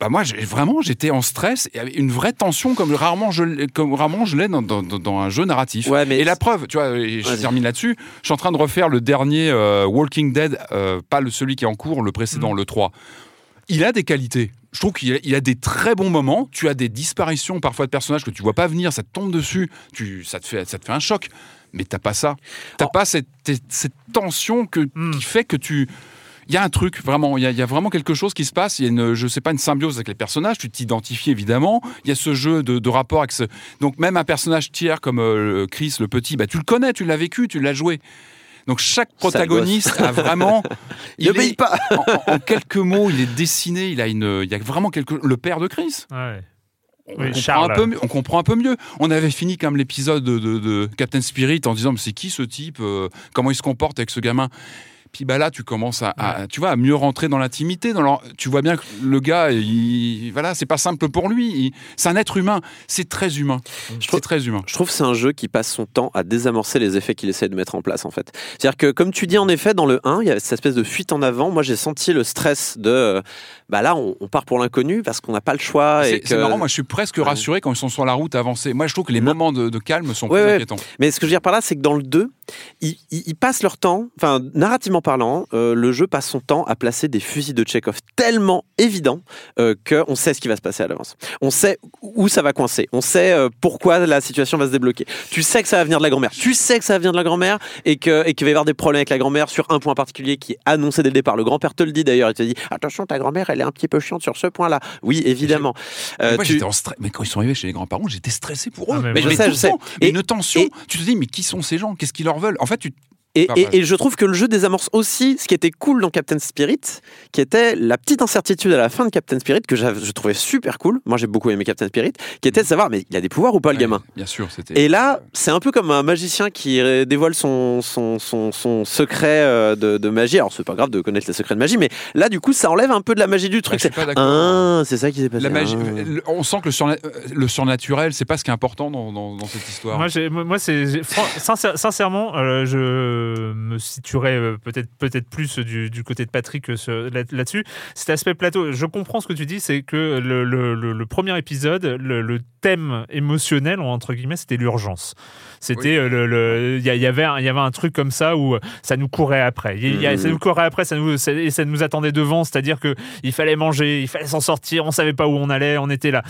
bah moi, vraiment, j'étais en stress et une vraie tension comme rarement je, l'ai- comme rarement je l'ai dans, dans- dans- dans un jeu narratif. Ouais, mais et la preuve, tu vois, je termine là-dessus, je suis en train de refaire le dernier euh, Walking Dead, euh, pas le, celui qui est en cours, le précédent, Mm. le 3. Il a des qualités. Je trouve qu'il a, des très bons moments. Tu as des disparitions parfois de personnages que tu vois pas venir, ça te tombe dessus, tu, ça, te fait, ça te fait un choc. Mais t'as pas ça. T'as Oh. pas cette, cette tension que, Mm. qui fait que tu, il y a un truc vraiment, il y, a- il y a vraiment quelque chose qui se passe. Il y a une, je sais pas, une symbiose avec les personnages. Tu t'identifies évidemment. Il y a ce jeu de, de rapport avec ce. Donc même un personnage tiers comme euh, Chris le petit, bah tu le connais, tu l'as vécu, tu l'as joué. Donc chaque protagoniste a vraiment. Il obéit pas. en, quelques mots, il est dessiné. Il a une, il y a vraiment quelque. Le père de Chris. Ouais. On, Oui, comprend Charles. un peu, mieux- on comprend un peu mieux. On avait fini comme l'épisode de, de- de Captain Spirit en disant mais c'est qui ce type euh, Comment il se comporte avec ce gamin? Puis bah là, tu commences à, à- tu vois, à mieux rentrer dans l'intimité. Dans leur- tu vois bien que le gars, il, voilà, c'est pas simple pour lui. Il- c'est un être humain. C'est très humain. C'est très humain. Je trouve que c'est un jeu qui passe son temps à désamorcer les effets qu'il essaie de mettre en place en fait. C'est-à-dire que comme tu dis en effet dans le 1, il y a cette espèce de fuite en avant. Moi j'ai senti le stress de euh, bah là on, on part pour l'inconnu parce qu'on n'a pas le choix C'est que marrant. Moi, je suis presque rassuré quand ils sont sur la route à avancer. Moi, je trouve que les Non. moments de, de calme sont Ouais, plus ouais. inquiétants. Mais ce que je veux dire par là, c'est que dans le 2, ils, ils- ils passent leur temps, enfin, narrativement parlant, euh, le jeu passe son temps à placer des fusils de Chekhov tellement évidents euh, qu'on sait ce qui va se passer à l'avance. On sait où ça va coincer. On sait euh, pourquoi la situation va se débloquer. Tu sais que ça va venir de la grand-mère. Tu sais que ça va venir de la grand-mère et que et qu'il va y avoir des problèmes avec la grand-mère sur un point particulier qui est annoncé dès le départ. Le grand-père te le dit d'ailleurs. Il te dit attention, ta grand-mère, elle est un petit peu chiante sur ce point-là. Oui, évidemment. Euh, Moi, tu- en stress. Mais quand ils sont arrivés chez les grands-parents, j'étais stressé pour eux. Ah, mais Mais je Mais sais, je sais. Mais Et- une tension. et- Tu te dis, mais qui sont ces gens? Qu'est-ce qu'ils leur En fait, tu. Et, je trouve que le jeu désamorce aussi ce qui était cool dans Captain Spirit, qui était la petite incertitude à la fin de Captain Spirit que je trouvais super cool. Moi, j'ai beaucoup aimé Captain Spirit, qui était de savoir, mais il a des pouvoirs ou pas le gamin? Ouais, Bien sûr, c'était. Et là, c'est un peu comme un magicien qui dévoile son, son, son, son secret euh, de, de magie. Alors, c'est pas grave de connaître les secrets de magie, mais là, du coup, ça enlève un peu de la magie du Ouais, truc. je suis C'est pas d'accord. ah, c'est ça qui s'est passé. La magie, Ah. on sent que le, surna- le surnaturel, c'est pas ce qui est important dans, dans- dans cette histoire. Moi, moi, c'est sincère- sincèrement, euh, je me situerais euh, peut-être peut-être plus du, du côté de Patrick euh, là-dessus. Cet aspect plateau, je comprends ce que tu dis, c'est que le- le premier épisode, le, le thème émotionnel entre guillemets, c'était l'urgence. C'était euh, le, le- il y, y avait un, il y avait un truc comme ça où euh, ça nous courait après. Il y a-. Ça nous courait après, ça nous ça, et ça nous attendait devant, c'est-à-dire que il fallait manger, il fallait s'en sortir, on savait pas où on allait, on était là.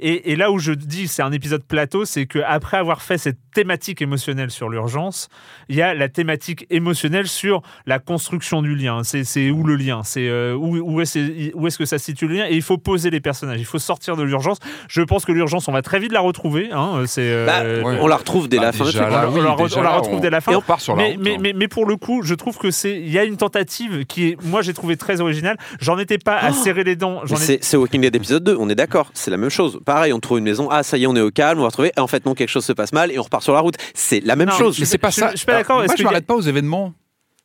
Et, et là où je dis c'est un épisode plateau, c'est que après avoir fait cette thématique émotionnelle sur l'urgence, il y a la thématique émotionnelle sur la construction du lien. C'est c'est où le lien? C'est euh, où, où est-ce où est-ce que ça se situe le lien? Et il faut poser les personnages. Il faut sortir de l'urgence. Je pense que l'urgence, on va très vite la retrouver. Hein, c'est euh, Bah, ouais. On la retrouve dès Bah, la déjà truc. là, on, oui, la, re- déjà on la là, retrouve on- dès la fin. Et on part sur la mais, route, mais, hein. mais, mais pour le coup, je trouve que c'est il y a une tentative qui est, moi j'ai trouvé très originale. J'en étais pas à serrer les dents. Ai- C'est Walking Dead épisode 2, on est d'accord, c'est la même chose. Pareil, on trouve une maison, ah ça y est, on est au calme, on va retrouver, et en fait non, quelque chose se passe mal, et on repart sur la route. C'est la même Non, chose. Mais c'est pas je- ça. je suis pas d'accord, Moi, je m'arrête pas aux événements.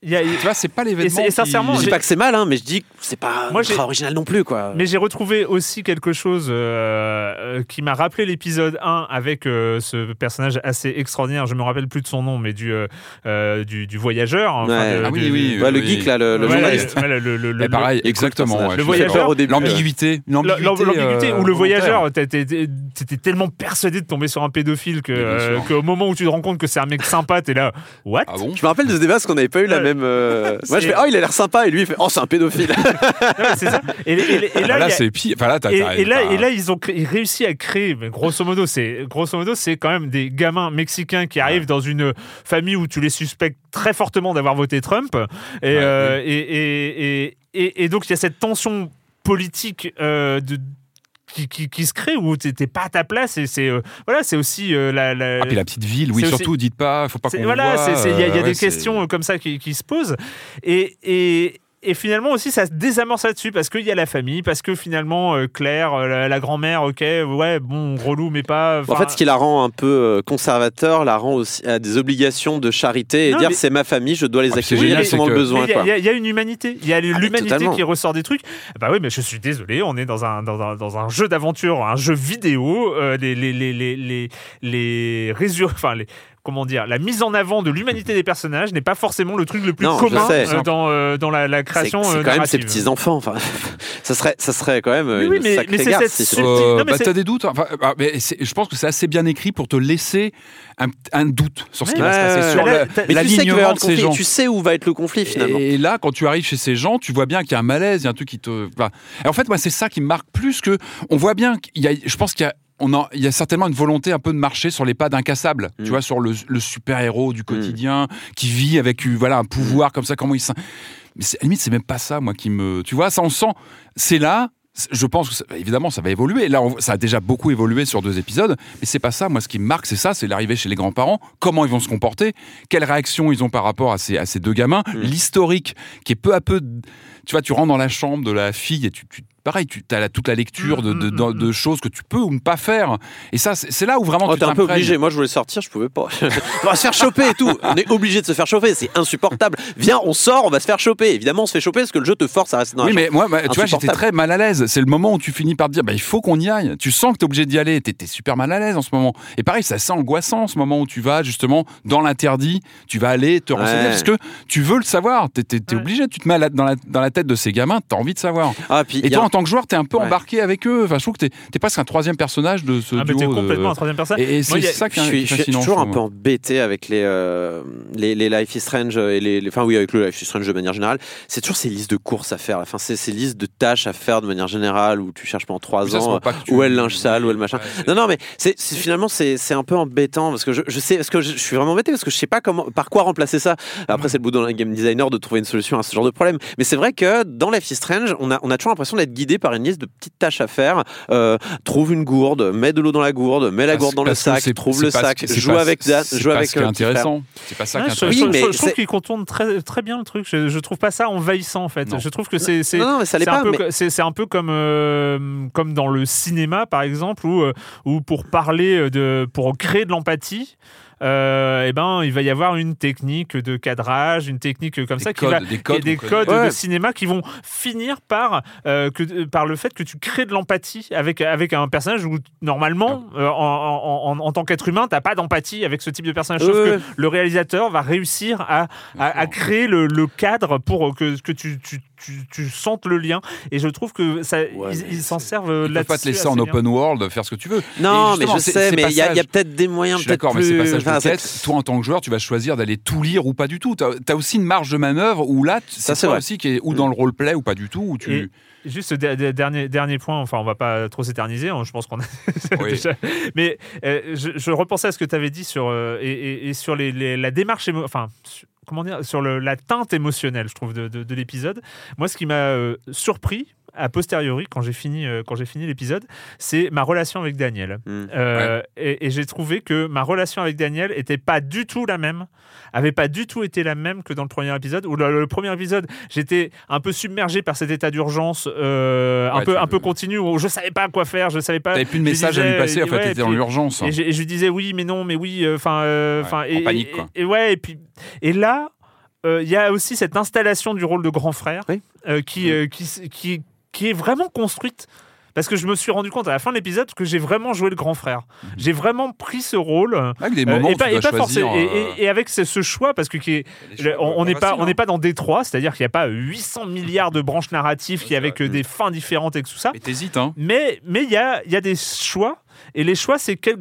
Y a- Tu vois, c'est pas l'événement. Et sincèrement, Je dis pas que c'est mal, hein, mais je dis que c'est pas Moi, ultra original non plus, quoi. Mais j'ai retrouvé aussi quelque chose euh, euh, qui m'a rappelé l'épisode 1 avec euh, ce personnage assez extraordinaire. Je me rappelle plus de son nom, mais du, euh, du, du voyageur. enfin, Ouais. de- Ah oui, du- oui, Ouais, le geek là, le, le Ouais, journaliste. ouais, le- le- pareil, exactement. Le voyageur au début, L'ambiguïté. L'ambiguïté euh, où le voyageur, t'étais tellement persuadé de tomber sur un pédophile que, euh, qu'au moment où tu te rends compte que c'est un mec sympa, t'es là, what? Ah bon? Je me rappelle de ce débat parce qu'on n'avait pas eu la Ouais. Même. euh, Moi je fais, oh il a l'air sympa, et lui il fait, oh c'est un pédophile. Ouais, C'est ça. Et, et- et là, Là, il y a- c'est pire. Enfin, là, t'as. et, t'as- et là, t'as- et là, ils ont cré- réussi à créer, mais grosso modo, c'est grosso modo, c'est quand même des gamins mexicains qui arrivent dans une famille où tu les suspectes très fortement d'avoir voté Trump, et, Ouais, euh, et, et, et, et- et donc il y a cette tension politique euh, de qui, qui, qui se crée où t'es pas à ta place et c'est euh, voilà c'est aussi euh, la, la- Ah, puis la petite ville, oui, aussi- surtout, dites pas, faut pas qu'on voilà, il y a, il y a euh, des questions comme ça qui, qui se posent. Et, et, et finalement aussi, ça se désamorce là-dessus parce qu'il y a la famille, parce que finalement, euh, Claire, euh, la, la grand-mère, ok, ouais, bon, relou, mais pas. en fait, ce qui la rend un peu euh, conservateur, la rend aussi à des obligations de charité et Non, dire mais- c'est ma famille, je dois les Ah, c'est accueillir génial, ils sont dans c'est le besoin. il y a- y, y une humanité, il y a l'humanité totalement. qui ressort des trucs. Bah oui, mais je suis désolé, on est dans un, dans un, dans un jeu d'aventure, un jeu vidéo. euh, les, les, les, les, les, les résur- enfin, les, comment dire, la mise en avant de l'humanité des personnages n'est pas forcément le truc le plus Non, commun euh, dans, euh, dans la, la création c'est euh, quand même narrative. petits enfants. Enfin, ça serait, ça serait quand même Oui, une mais- sacrée mais c'est garce, cette si Euh, bah, t'as des doutes. Enfin, ah, mais je pense que c'est assez bien écrit pour te laisser un, un doute sur ce qui Ouais, va se passer, ouais, sur ouais. le- Mais t'as- Mais tu sais qu'il va y avoir l'alignement le de ces conflit, gens. tu sais où va être le conflit finalement. Et là, quand tu arrives chez ces gens, tu vois bien qu'il y a un malaise, il y a un truc qui te. enfin, et en fait, moi, c'est ça qui me marque plus que. On voit bien qu'il y a. Je pense qu'il y a. On il y a certainement une volonté un peu de marcher sur les pas d'incassable, Mm. tu vois, sur le, le super-héros du quotidien qui vit avec euh, voilà, un pouvoir comme ça, comment il Mais à la limite, c'est même pas ça, moi, qui me. Tu vois, ça, on sent. C'est là. Je pense que ça- évidemment ça va évoluer. Là, on- ça a déjà beaucoup évolué sur deux épisodes, mais c'est pas ça. Moi, ce qui me marque, c'est ça, c'est l'arrivée chez les grands-parents. Comment ils vont se comporter, quelle réaction ils ont par rapport à ces, à ces deux gamins, l'historique qui est peu à peu. Tu vois, tu rentres dans la chambre de la fille et tu, tu- pareil, tu as toute la lecture de, de, de- de choses que tu peux ou ne pas faire. Et ça, c'est là où vraiment Oh, tu t'es un peu obligé. Moi, je voulais sortir, je pouvais pas. on va se faire choper et tout. On est obligé de se faire choper. C'est insupportable. Viens, on sort, on va se faire choper. Évidemment, on se fait choper parce que le jeu te force à rester dans Oui, la mais chambre. moi, moi, tu vois, j'étais très mal à l'aise. C'est le moment où tu finis par te dire, bah, il faut qu'on y aille. Tu sens que tu es obligé d'y aller. Tu es, super mal à l'aise en ce moment. Et pareil, c'est assez angoissant ce moment où tu vas justement dans l'interdit. Tu vas aller te renseigner Ouais. parce que tu veux le savoir. Tu es, Ouais. obligé. Tu te mets la- dans, la, dans la tête de ces gamins. Tu as envie de savoir. Ah, puis Et toi, tant que joueur, t'es un peu Ouais. embarqué avec eux. Enfin, je trouve que t'es es presque un troisième personnage de ce Ah, mais duo. t'es de- complètement un troisième personne. Et, et c'est ça qui Je est suis, je suis fascinant. toujours je un peu embêté avec les, euh, les, les Life is Strange et les, les- enfin oui avec le Life is Strange de manière générale. C'est toujours ces listes de courses à faire. Enfin c'est ces listes de tâches à faire de manière générale où tu cherches pendant trois ça, ans tu- où est le linge sale, où est le machin. Ouais, Non non mais c'est finalement c'est c'est un peu embêtant parce que je, je sais parce que je, je suis vraiment embêté parce que je sais pas comment par quoi remplacer ça. Après c'est le bout d'un game designer de trouver une solution à ce genre de problème. Mais c'est vrai que dans Life is Strange on a on a toujours l'impression d'être guidé par une liste de petites tâches à faire. Euh, trouve une gourde, mets de l'eau dans la gourde, mets la Parce- gourde dans le sac, c'est- trouve c'est le sac, c'est joue pas- avec Dan, c'est joue pas avec ce qui est petit frère. intéressant. C'est pas ça qui est intéressant. mais je- trouve c'est- qu'il contourne très, très bien le truc. Je, je trouve pas ça envahissant en fait. Non. Je trouve que c'est c'est c'est un peu c'est c'est un peu comme euh, comme dans le cinéma par exemple où euh, où pour parler de pour créer de l'empathie. Euh, eh ben, il va y avoir une technique de cadrage, une technique comme Des ça qui va, des codes, des codes de cinéma qui vont finir par euh, que euh, par le fait que tu crées de l'empathie avec avec un personnage où normalement Ah. euh, en, en, en- en tant qu'être humain t'as pas d'empathie avec ce type de personnage. Sauf que le réalisateur va réussir à, à, à créer le, le cadre pour que, que tu, tu, tu, tu sentes le lien. Et je trouve que ça, Ouais, ils s'en c'est- servent Ils peuvent là pas te laisser en open world faire ce que tu veux. Non, mais je c'est- sais, mais il y a, peut-être des moyens Je suis d'accord, mais plus... ces passages enfin, de c'est- quête, toi en tant que joueur, tu vas choisir d'aller tout lire ou pas du tout. Tu as, aussi une marge de manœuvre où là, Ça, c'est c'est toi vrai. aussi qui est ou dans le roleplay ou pas du tout. Où tu... Et- Juste de- de- dernier, dernier point, enfin on va pas trop s'éterniser, hein, je pense qu'on a Oui. déjà... Mais euh, je, je repensais à ce que tu avais dit sur, euh, et, et- et sur les, les- la démarche, émo- enfin comment dire, sur le- la teinte émotionnelle, je trouve, de, de- de l'épisode. Moi, ce qui m'a euh, surpris a posteriori quand j'ai fini, euh, quand j'ai fini l'épisode, c'est ma relation avec Daniel. Mm. Euh, Et, et j'ai trouvé que ma relation avec Daniel était pas du tout la même, avait pas du tout été la même que dans le premier épisode. Où le, le premier épisode, j'étais un peu submergé par cet état d'urgence, euh, un peu un peu continu où je savais pas quoi faire, je savais pas. T'avais plus de message à lui passer, en fait, ouais, t'étais dans l'urgence. et, je lui disais oui, mais non, mais oui, enfin, euh, et, panique, quoi. Et, ouais, et puis et là, euh, il y a aussi cette installation du rôle de grand frère Oui. euh, qui, euh, qui, qui qui est vraiment construite. Parce que je me suis rendu compte à la fin de l'épisode que j'ai vraiment joué le grand frère. J'ai vraiment pris ce rôle. euh, Avec des moments et pas, et pas choisir, euh, et- et avec ce, ce choix, parce que qui est, choix on n'est pas, on n'est hein. pas dans Détroit, c'est-à-dire qu'il n'y a pas 800 milliards de branches narratives qui avec euh, des fins différentes et tout ça. Mais t'hésites, hein. Mais mais il y a, il y a des choix et les choix c'est quel,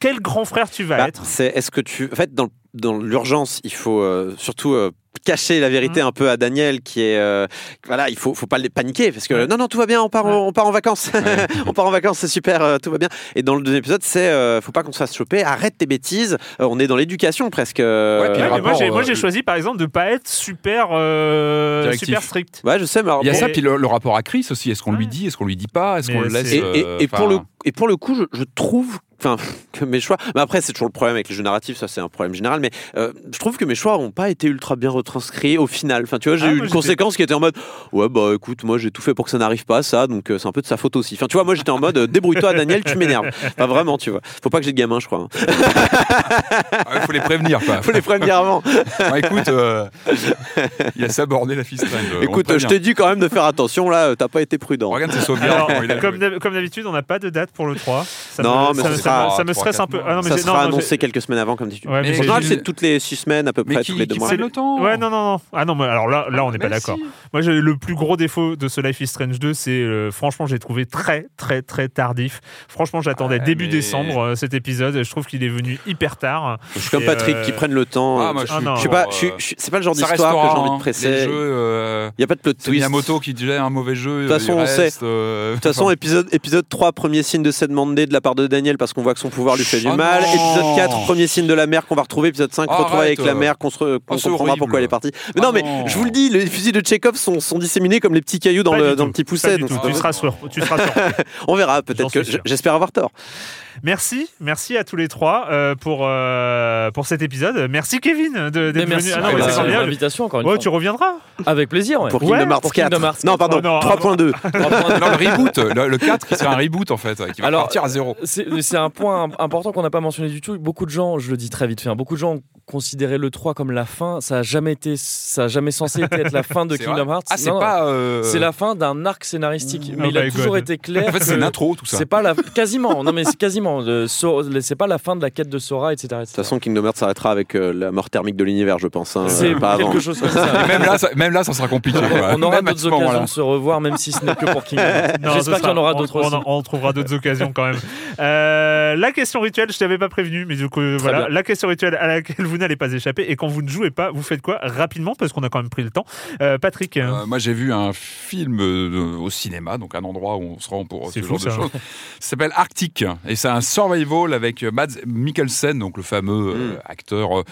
quel grand frère tu vas Bah, être. c'est est-ce que tu en fait dans dans l'urgence il faut euh, surtout euh, cacher la vérité Mhm. un peu à Daniel qui est euh, voilà il faut faut pas les paniquer parce que Ouais. non non tout va bien on part Ouais. on part en vacances on part en vacances c'est super euh, tout va bien et dans le deuxième épisode c'est euh, faut pas qu'on se fasse choper arrête tes bêtises euh, on est dans l'éducation presque euh, Ouais, puis Ouais, moi rapport, j'ai moi, euh, j'ai choisi par exemple de pas être super euh, super strict. ouais je sais mais alors, Il y a bon, ça, puis le, le rapport à Chris aussi. Est-ce qu'on lui dit, est-ce qu'on lui dit pas, est-ce qu'on le laisse et, et- euh, et pour le et pour le coup je, je trouve enfin que mes choix mais après c'est toujours le problème avec les jeux narratifs ça c'est un problème général mais euh, je trouve que mes choix ont pas été ultra bien retranscrits au final enfin tu vois j'ai Ah, eu une conséquence qui était en mode ouais bah écoute moi j'ai tout fait pour que ça n'arrive pas ça donc euh, c'est un peu de sa faute aussi enfin tu vois moi j'étais en mode euh, débrouille-toi Daniel tu m'énerves enfin vraiment tu vois faut pas que j'ai de gamin je crois hein. ah, Il faut les prévenir, quoi. faut les prévenir avant Bon, écoute, euh, il a sabordé la fistringue. écoute je t'ai dit quand même de faire attention là euh, t'as pas été prudent Regarde ses souvenirs. Alors, comment il a comme d'habitude, on n'a pas de date pour le 3. Ça Non, me, mais ça, me- sera ça me trois, stresse un peu. Ah non, mais ça sera non, non, annoncé quelques semaines avant comme d'habitude Ouais, mais en général c'est toutes les six semaines à peu Mais près qui, tous les qui deux mois prenne le temps. Ouais, non, non, non. Ah non, mais alors là, là on n'est pas d'accord. si. Moi, j'ai le plus gros défaut de ce Life is Strange 2, c'est euh, franchement, j'ai trouvé très, très, très tardif. Franchement, j'attendais Ouais, début mais- décembre euh, cet épisode. Je trouve qu'il est venu hyper tard. je suis comme Et, Patrick euh, qui prennent le temps Ah, euh, moi, je Ah, suis non. Je suis pour, pas, euh, c'est pas le genre d'histoire que j'ai envie de presser. Les jeux, euh, Il y a pas de plot twist. Miyamoto qui disait un mauvais jeu. De toute façon, il on sait. De toute façon, épisode, épisode 3, premier signe de cette Mandé de la part de Daniel parce qu'on voit que son pouvoir lui fait du Oh mal. Épisode 4, premier signe de la mère qu'on va retrouver. Épisode 5, Arrête. retrouvailles avec la mère qu'on comprendra horrible. Elle est partie. Mais Ah non, mais non. je vous le dis, les fusils de Chekhov sont, sont disséminés comme les petits cailloux dans, le, dans le petit pousset. donc Tu seras, tu seras surpris. On verra, peut-être que sûr. j'espère avoir tort. Merci, merci à tous les trois euh, pour, euh, pour cet épisode. Merci Kevin de- d'être venu. merci Ah non, mais c'est formidable. l'invitation encore une Ouais, fois. tu reviendras. Avec plaisir. ouais. Pour Ouais, Kingdom Hearts pour 4. Kingdom Hearts Non, pardon, Oh, non. 3.2. Non, le reboot, le, le 4 qui sera un reboot en fait, qui va Alors, partir à zéro. C'est c'est un point important qu'on n'a pas mentionné du tout. Beaucoup de gens, je le dis très vite fait, hein, beaucoup de gens considéraient le 3 comme la fin. Ça a jamais été, ça a jamais censé être la fin de C'est Kingdom Hearts. Ah, c'est Non, pas. euh, C'est la fin d'un arc scénaristique. Oh Mais il a toujours God. été clair. En fait, c'est une intro tout ça. C'est pas la quasiment. Non mais c'est quasiment. Non, c'est pas la fin de la quête de Sora, etc. etc. De toute façon, Kingdom Hearts s'arrêtera avec euh, la mort thermique de l'univers, je pense. hein, c'est pas avant. quelque chose comme ça. Et même là, ça, même là, ça sera compliqué. quoi. On aura d'autres occasions de se revoir, même si ce n'est que pour Kingdom Hearts. J'espère qu'il y en aura d'autres on, aussi. on trouvera d'autres occasions quand même. Euh, la question rituelle, je t'avais pas prévenu, mais du coup, voilà. bien. La question rituelle à laquelle vous n'allez pas échapper. Et quand vous ne jouez pas, vous faites quoi Rapidement, parce qu'on a quand même pris le temps. Euh, Patrick, Euh, moi, j'ai vu un film euh, au cinéma, donc un endroit où on se rend pour C'est ce fou, genre de ça. choses. Ça s'appelle Arctic et c'est un survival avec euh, Mads Mikkelsen, donc le fameux euh, Mm. acteur euh,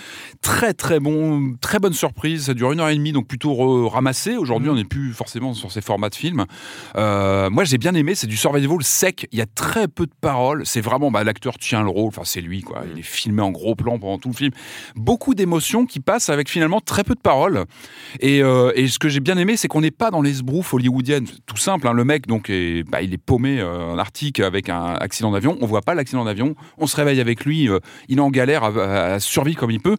très très bon, très bonne surprise. Ça dure une heure et demie, donc plutôt ramassé. Aujourd'hui, Mm. on n'est plus forcément sur ces formats de films. Euh, moi, j'ai bien aimé. C'est du survival sec. Il y a très peu de paroles. C'est vraiment bah, l'acteur tient le rôle. Enfin, c'est lui quoi. Il est filmé en gros plan pendant tout le film. Beaucoup d'émotions qui passent avec finalement très peu de paroles. Et, euh, et ce que j'ai bien aimé, c'est qu'on n'est pas dans l'esbrouf hollywoodienne. Tout simple, hein, le mec, donc, est, bah, il est paumé en Arctique avec un accident d'avion. On voit pas l'accident d'avion. On se réveille avec lui. euh, il est en galère à, à survivre comme il peut.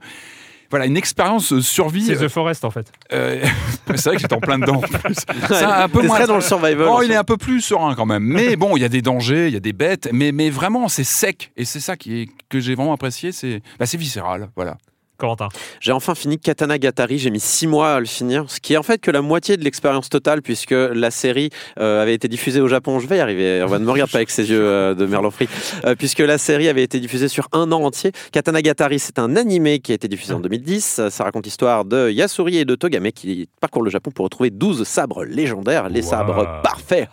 Voilà, une expérience euh, survie. c'est The Forest en fait. euh, c'est vrai que j'étais en plein dedans. en plus. C'est un peu moins très dans le survival. Oh, il est un peu plus serein quand même. Mais bon, il y a des dangers, il y a des bêtes, mais, mais vraiment, c'est sec. Et c'est ça qui est, que j'ai vraiment apprécié, c'est bah, c'est viscéral. Voilà. Corentin. J'ai enfin fini Katana Gatari, j'ai mis six mois à le finir, ce qui est en fait que la moitié de l'expérience totale, puisque la série euh, avait été diffusée au Japon. Je vais y arriver, Erwan, ne me regarde pas avec ses yeux euh, de Merlin Free. Euh, puisque la série avait été diffusée sur un an entier. Katana Gatari, c'est un animé qui a été diffusé en 2010. Ça raconte l'histoire de Yasuri et de Togame qui parcourent le Japon pour retrouver 12 sabres légendaires, les Wow. sabres parfaits.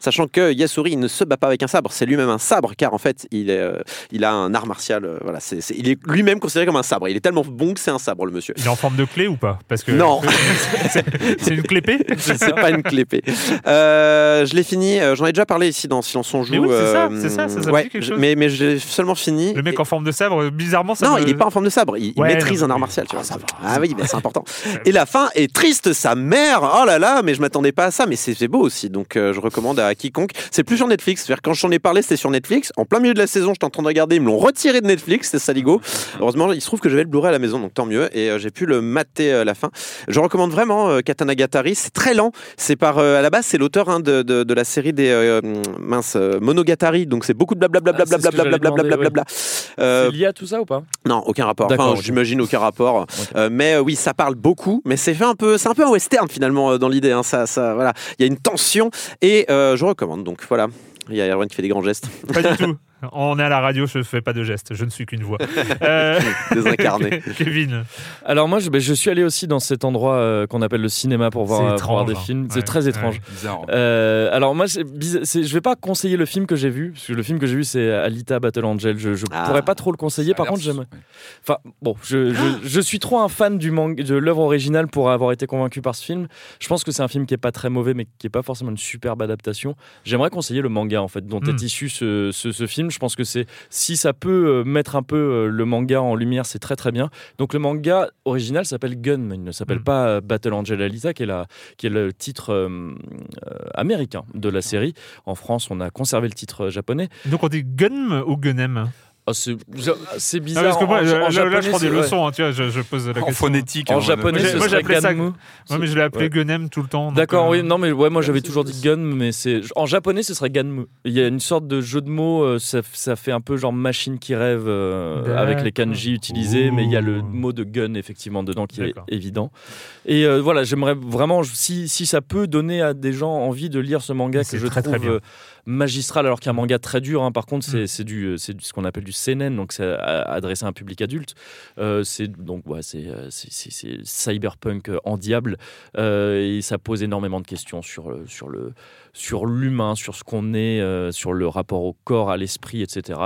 Sachant que Yasuri ne se bat pas avec un sabre, c'est lui-même un sabre, car en fait, il, est, euh, il a un art martial. voilà, c'est c'est- il est lui-même considéré comme un sabre. Il tellement bon que c'est un sabre, le monsieur. Il est en forme de clé ou pas Parce que Non. c'est une clépée. c'est pas une clépée. Euh, je l'ai fini, euh, j'en ai déjà parlé ici dans Silence on joue. Mais oui, c'est ça, euh, c'est ça, ça, ouais, quelque chose. Mais, mais je l'ai seulement fini. Le mec Et- en forme de sabre, bizarrement, ça non, me- il n'est pas en forme de sabre, il, Ouais, maîtrise non, un art martial, tu vois. Ah, ça va, ah oui, mais c'est important. Et la fin est triste, sa mère, oh là là, mais je m'attendais pas à ça, mais c'est c'est beau aussi, donc euh, je recommande à quiconque. C'est plus sur Netflix, c'est-à-dire quand j'en ai parlé, c'était sur Netflix. En plein milieu de la saison, j'étais en train de regarder, ils me l'ont retiré de Netflix, c'est saligo. Heureusement, il se trouve que j'avais le Blu-ray à la maison, donc tant mieux, et euh, j'ai pu le mater euh, à la fin. Je recommande vraiment euh, Katana Gatari, c'est très lent, c'est par, euh, à la base, c'est l'auteur hein, de, de, de la série des, euh, mince, euh, Monogatari, donc c'est beaucoup de blablabla, Ah, blablabla, blablabla. Euh, C'est lié à tout ça ou pas? Non, aucun rapport. Enfin, j'imagine aucun rapport. Euh, mais euh, oui, ça parle beaucoup, mais c'est fait un peu, c'est un peu un western finalement euh, dans l'idée. hein. Ça, ça, voilà, il y a une tension et euh, je recommande. Donc voilà, il y a Erwan qui fait des grands gestes, Pas du tout. On est à la radio, je fais pas de gestes, je ne suis qu'une voix. Euh, désincarné. Kevin, Alors moi, je, ben, je suis allé aussi dans cet endroit euh, qu'on appelle le cinéma pour voir, euh, voir des hein. films. Ouais, C'est très ouais. étrange. Bizarre. Euh, alors moi, je vais pas conseiller le film que j'ai vu, parce que le film que j'ai vu c'est Alita Battle Angel. Je, je Ah. pourrais pas trop le conseiller. Par contre, j'aime. Enfin, bon, je, je, je suis trop un fan du manga, de l'œuvre originale pour avoir été convaincu par ce film. Je pense que c'est un film qui est pas très mauvais, mais qui est pas forcément une superbe adaptation. J'aimerais conseiller le manga en fait, dont Hmm. est issu ce, ce, ce film. Je pense que c'est si ça peut euh, mettre un peu euh, le manga en lumière, c'est très très bien. Donc le manga original s'appelle Gun, mais il ne s'appelle Hmm. pas euh, Battle Angel Alita, qui est, la, qui est le titre euh, américain de la série. En France, on a conservé le titre japonais. donc on dit Gunm ou Gunem? Oh, c'est Non, bizarre. parce que moi, en- je- en là, japonais, là, je prends des leçons, hein, tu vois, je, je pose la En question. phonétique. En hein, japonais, Moi, ce j'ai- moi, j'appelais ça-. Ouais, mais je l'ai appelé Ouais. Gunem tout le temps. D'accord, euh, oui, non, mais ouais, moi j'avais toujours dit gun, mais c'est en japonais ce serait ganmu. Il y a une sorte de jeu de mots, euh, ça, ça fait un peu genre machine qui rêve euh, avec les kanji utilisés, mais il y a le mot de gun effectivement dedans qui est évident. Et euh, voilà, j'aimerais vraiment, si, si ça peut donner à des gens envie de lire ce manga que je très, trouve très magistral, alors qu'un manga très dur. hein. Par contre, c'est Mm. c'est du, c'est ce qu'on appelle du seinen, donc c'est a- adressé à un public adulte. Euh, c'est donc c'est euh, cyberpunk euh, en diable euh, et ça pose énormément de questions sur euh, sur le sur l'humain, sur ce qu'on est, euh, sur le rapport au corps, à l'esprit, etc.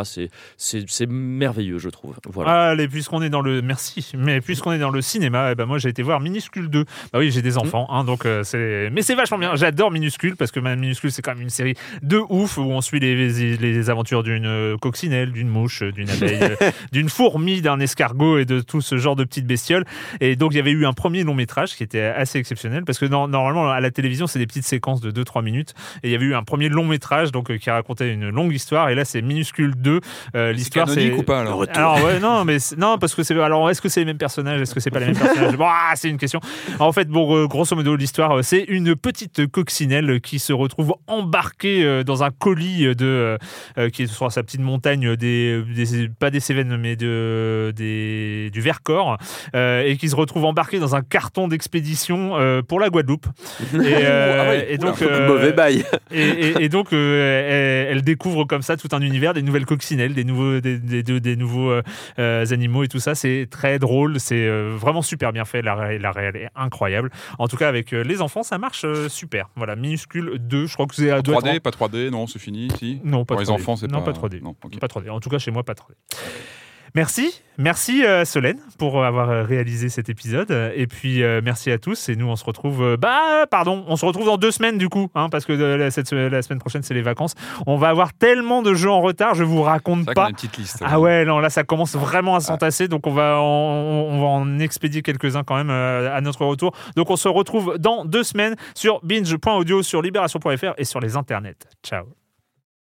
C'est merveilleux, je trouve. Voilà. Allez, puisqu'on est dans le merci, mais puisqu'on est dans le cinéma, eh ben moi j'ai été voir Minuscule 2. Bah oui, j'ai des enfants, hein, donc euh, c'est. Mais c'est vachement bien. J'adore Minuscule parce que Minuscule c'est quand même une série de ouf où on suit les, les, les aventures d'une euh, coccinelle, d'une mouche, d'une abeille, d'une fourmi, d'un escargot et de tout ce genre de petites bestioles. Et donc il y avait eu un premier long métrage qui était assez exceptionnel parce que non- normalement à la télévision c'est des petites séquences de 2-3 minutes et il y avait eu un premier long métrage donc euh, qui racontait une longue histoire et là c'est minuscule 2. Euh, L'histoire c'est ou pas, alors alors ouais non mais non parce que c'est alors est-ce que c'est les mêmes personnages? Est-ce que c'est pas les mêmes personnages? Bon ah, c'est une question en fait bon euh, grosso modo l'histoire c'est une petite coccinelle qui se retrouve embarquée dans un colis de euh, qui est sur sa petite montagne des, des- pas des Cévennes mais de des du Vercors euh, et qui se retrouve embarquée dans un carton d'expédition pour la Guadeloupe et, Ah et donc Mauvais bail. Et, et- et donc, euh, elle, elle découvre comme ça tout un univers, des nouvelles coccinelles, des nouveaux, des, des- des- des nouveaux euh, euh, animaux et tout ça. C'est très drôle, c'est vraiment super bien fait. La, la réelle est incroyable. En tout cas, avec les enfants, ça marche super. Voilà, minuscule 2, je crois que c'est à 2 3D, pas 3D, non, c'est fini, si? Non, pas Pour les 3D. enfants, c'est Non, pas... pas 3D. Non. Pas 3D. En tout cas, chez moi, pas 3D. Merci, merci euh, Solène pour avoir euh, réalisé cet épisode. Et puis euh, merci à tous. Et nous, on se retrouve. euh, bah, pardon, on se retrouve dans deux semaines du coup, hein, parce que euh, la, cette- la semaine prochaine c'est les vacances. On va avoir tellement de jeux en retard, je vous raconte pas. une petite liste. Ah ouais, non, là ça commence vraiment à s'entasser, donc on va en, on va en expédier quelques-uns quand même euh, à notre retour. Donc on se retrouve dans deux semaines sur binge.audio, sur libération.fr et sur les internets. Ciao.